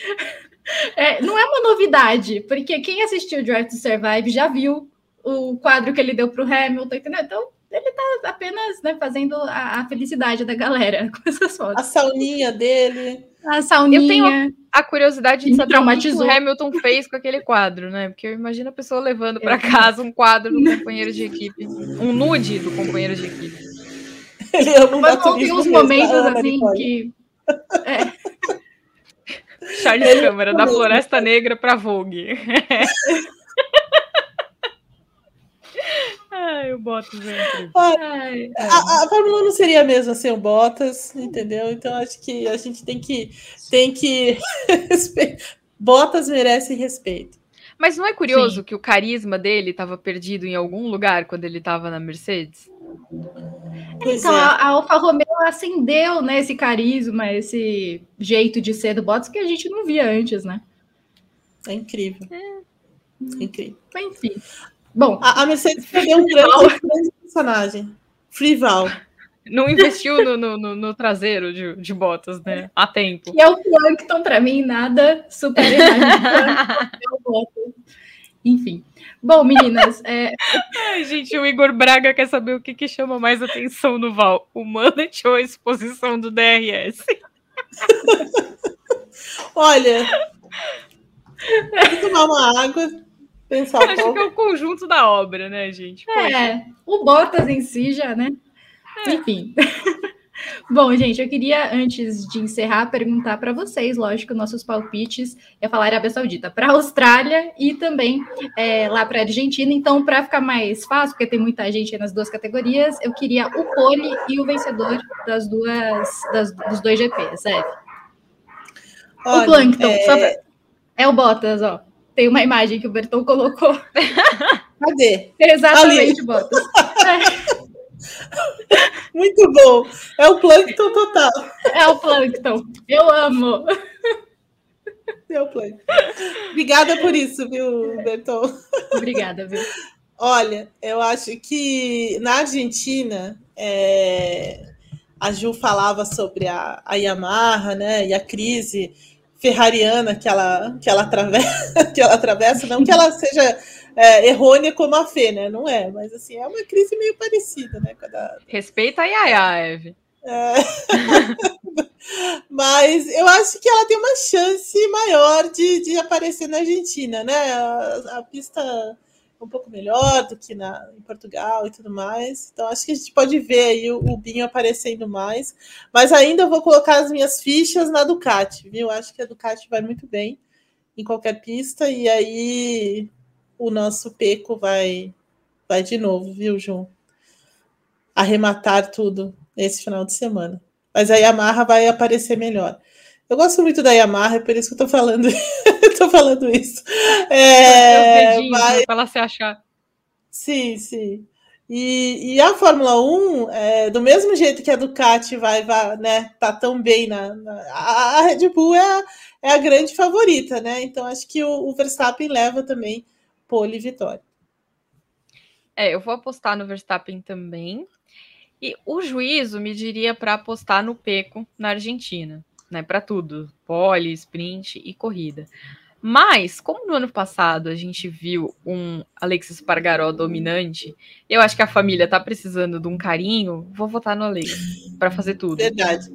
É, não é uma novidade, porque quem assistiu Drive to Survive já viu o quadro que ele deu para o Hamilton, entendeu? Então, ele está apenas né, fazendo a, a, felicidade da galera com essas fotos. A sauninha dele. A sauninha. Eu tenho a curiosidade de saber o que o Hamilton fez com aquele quadro, né? Porque eu imagino a pessoa levando para casa um quadro do companheiro de equipe, um nude do companheiro de equipe. Ele ama Mas tem uns momentos assim que. É. Charles Câmara, da Floresta Negra para Vogue. Ai, o Bottas é Ai, a, a Fórmula não seria a mesma sem o Bottas, entendeu? Então acho que a gente tem que tem que Bottas merece respeito. Mas não é curioso Sim. que o carisma dele estava perdido em algum lugar quando ele estava na Mercedes? Pois então, é. a, Alfa Romeo acendeu né, esse carisma, esse jeito de ser do Bottas que a gente não via antes, né? É incrível. É incrível. Enfim. Bom, a, a Mercedes perdeu um grande, grande personagem. Frival. Não investiu no, no, no, no traseiro de, de botas, né? A tempo. E é o Plankton, para mim, nada super é Enfim. Bom, meninas. É... Ai, gente, o Igor Braga quer saber o que, que chama mais atenção no Val: o Mannet ou a exposição do DRS? Olha, vou tomar uma água pensar Acho pouco. que é o conjunto da obra, né, gente? Poxa. É, o Bottas em si já, né? É. Enfim. Bom, gente, eu queria, antes de encerrar, perguntar para vocês, lógico, nossos palpites. Eu falar Arábia Saudita para a Austrália e também é, lá para a Argentina. Então, para ficar mais fácil, porque tem muita gente nas duas categorias, eu queria o pole e o vencedor das duas, das, dos dois GPs, é. o Plankton, é... Pra... é o Bottas, ó. Tem uma imagem que o Berton colocou. Cadê? Exatamente, Ali. Bottas. É. Muito bom. É o Plankton total. É o Plankton. Eu amo. É o Plankton. Obrigada por isso, viu, Berton? Obrigada, viu? Olha, eu acho que na Argentina é, a Ju falava sobre a, a Yamaha, né? E a crise ferrariana que ela, que ela, atravessa, que ela atravessa, não que ela seja é, errônea como a Fê, né? Não é, mas assim, é uma crise meio parecida, né? Da... Respeita a Yaya, Eve. É... mas eu acho que ela tem uma chance maior de, de aparecer na Argentina, né? A, a pista um pouco melhor do que na, em Portugal e tudo mais. Então, acho que a gente pode ver aí o, o Binho aparecendo mais. Mas ainda vou colocar as minhas fichas na Ducati, viu? Acho que a Ducati vai muito bem em qualquer pista. E aí o nosso Peco vai, vai de novo, viu, João? Arrematar tudo esse final de semana. Mas a Yamaha vai aparecer melhor. Eu gosto muito da Yamaha, é por isso que eu tô falando, tô falando isso. É, mas... Para ela se achar. Sim, sim. E, e a Fórmula 1, é, do mesmo jeito que a Ducati vai, vai né, tá tão bem na, na a Red Bull é, é a grande favorita, né? Então acho que o, o Verstappen leva também pole vitória. É, eu vou apostar no Verstappen também. E o juízo me diria para apostar no Peco na Argentina né, para tudo, pole, sprint e corrida. Mas, como no ano passado a gente viu um Alexis Pargaró dominante, eu acho que a família tá precisando de um carinho, vou votar no Alex para fazer tudo. Verdade.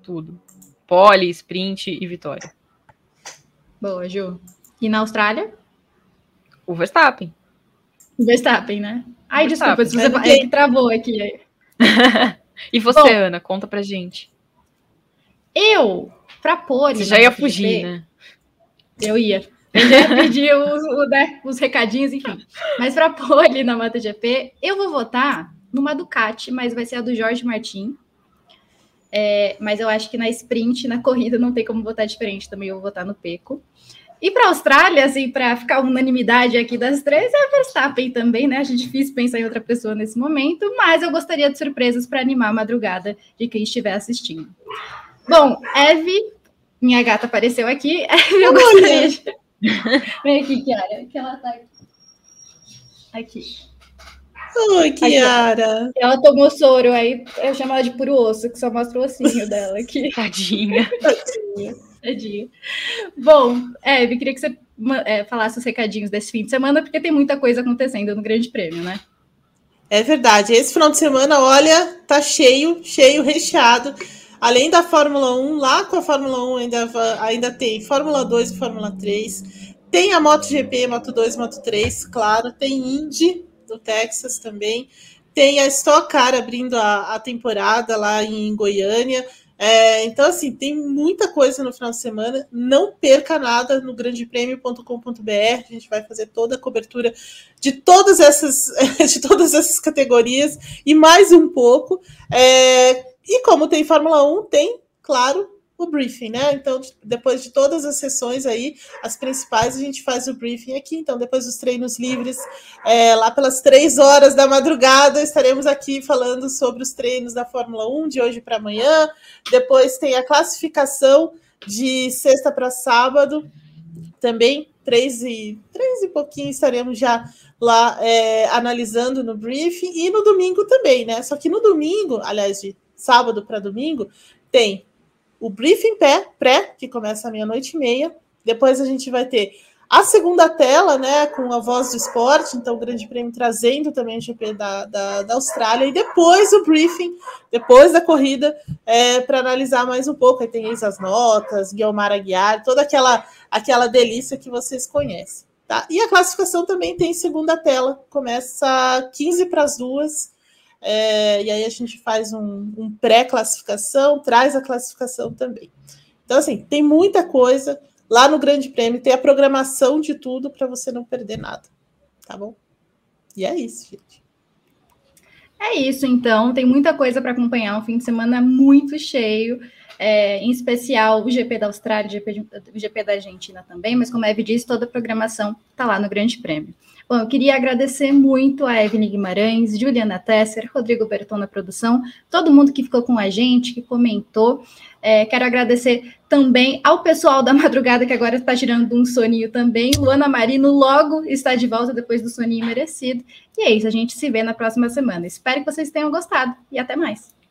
Tudo. Pole, sprint e vitória. Boa, Ju. E na Austrália? O Verstappen. O Verstappen, né? Ai, Verstappen. desculpa, você... é que travou aqui. e você, Bom, Ana, conta pra gente. Eu, para pôr. Você já ia fugir, né? Eu ia. Eu ia pedir os, o, né, os recadinhos, enfim. Mas para pole na MotoGP, eu vou votar numa Ducati, mas vai ser a do Jorge Martin. É, mas eu acho que na sprint, na corrida, não tem como votar diferente. Também eu vou votar no Peco. E para a Austrália, assim, para ficar unanimidade aqui das três, é a Verstappen também, né? Acho difícil pensar em outra pessoa nesse momento, mas eu gostaria de surpresas para animar a madrugada de quem estiver assistindo. Bom, Eve, minha gata apareceu aqui. Eve, eu gostaria de... Vem aqui, Kiara, que ela tá aqui. Aqui. Oi, Kiara. Aqui, ela tomou soro, aí eu chamo ela de puro osso, que só mostra o ossinho dela aqui. Tadinha. Tadinha. Tadinha. Bom, Eve, queria que você é, falasse os recadinhos desse fim de semana, porque tem muita coisa acontecendo no Grande Prêmio, né? É verdade. Esse final de semana, olha, tá cheio, cheio, recheado. Além da Fórmula 1, lá com a Fórmula 1 ainda, ainda tem Fórmula 2 e Fórmula 3. Tem a MotoGP, Moto 2, Moto 3, claro. Tem Indy do Texas também. Tem a Stock Car abrindo a, a temporada lá em Goiânia. É, então, assim, tem muita coisa no final de semana. Não perca nada no grandepremio.com.br. A gente vai fazer toda a cobertura de todas essas, de todas essas categorias e mais um pouco. É, e como tem Fórmula 1, tem, claro, o briefing, né? Então, depois de todas as sessões aí, as principais, a gente faz o briefing aqui. Então, depois dos treinos livres, é, lá pelas três horas da madrugada, estaremos aqui falando sobre os treinos da Fórmula 1 de hoje para amanhã. Depois tem a classificação de sexta para sábado, também três e três e pouquinho estaremos já lá é, analisando no briefing e no domingo também, né? Só que no domingo, aliás, de sábado para domingo, tem o briefing pé, pré, que começa à meia-noite e meia. Depois a gente vai ter a segunda tela, né, com a voz do esporte, então o Grande Prêmio trazendo também o GP da, da, da Austrália, e depois o briefing, depois da corrida, é, para analisar mais um pouco. Aí tem as notas, Guilmar Aguiar, toda aquela, aquela delícia que vocês conhecem. Tá? E a classificação também tem segunda tela, começa 15 para as duas, é, e aí a gente faz um, um pré-classificação, traz a classificação também. Então, assim, tem muita coisa lá no Grande Prêmio, tem a programação de tudo para você não perder nada. Tá bom? E é isso, gente. É isso, então. Tem muita coisa para acompanhar. Um fim de semana muito cheio. É, em especial o GP da Austrália, o GP, o GP da Argentina também, mas como a Eve disse, toda a programação está lá no Grande Prêmio. Bom, eu queria agradecer muito a Evelyn Guimarães, Juliana Tesser, Rodrigo Berton na produção, todo mundo que ficou com a gente, que comentou. É, quero agradecer também ao pessoal da madrugada que agora está tirando um soninho também. Luana Marino logo está de volta depois do soninho merecido. E é isso, a gente se vê na próxima semana. Espero que vocês tenham gostado e até mais.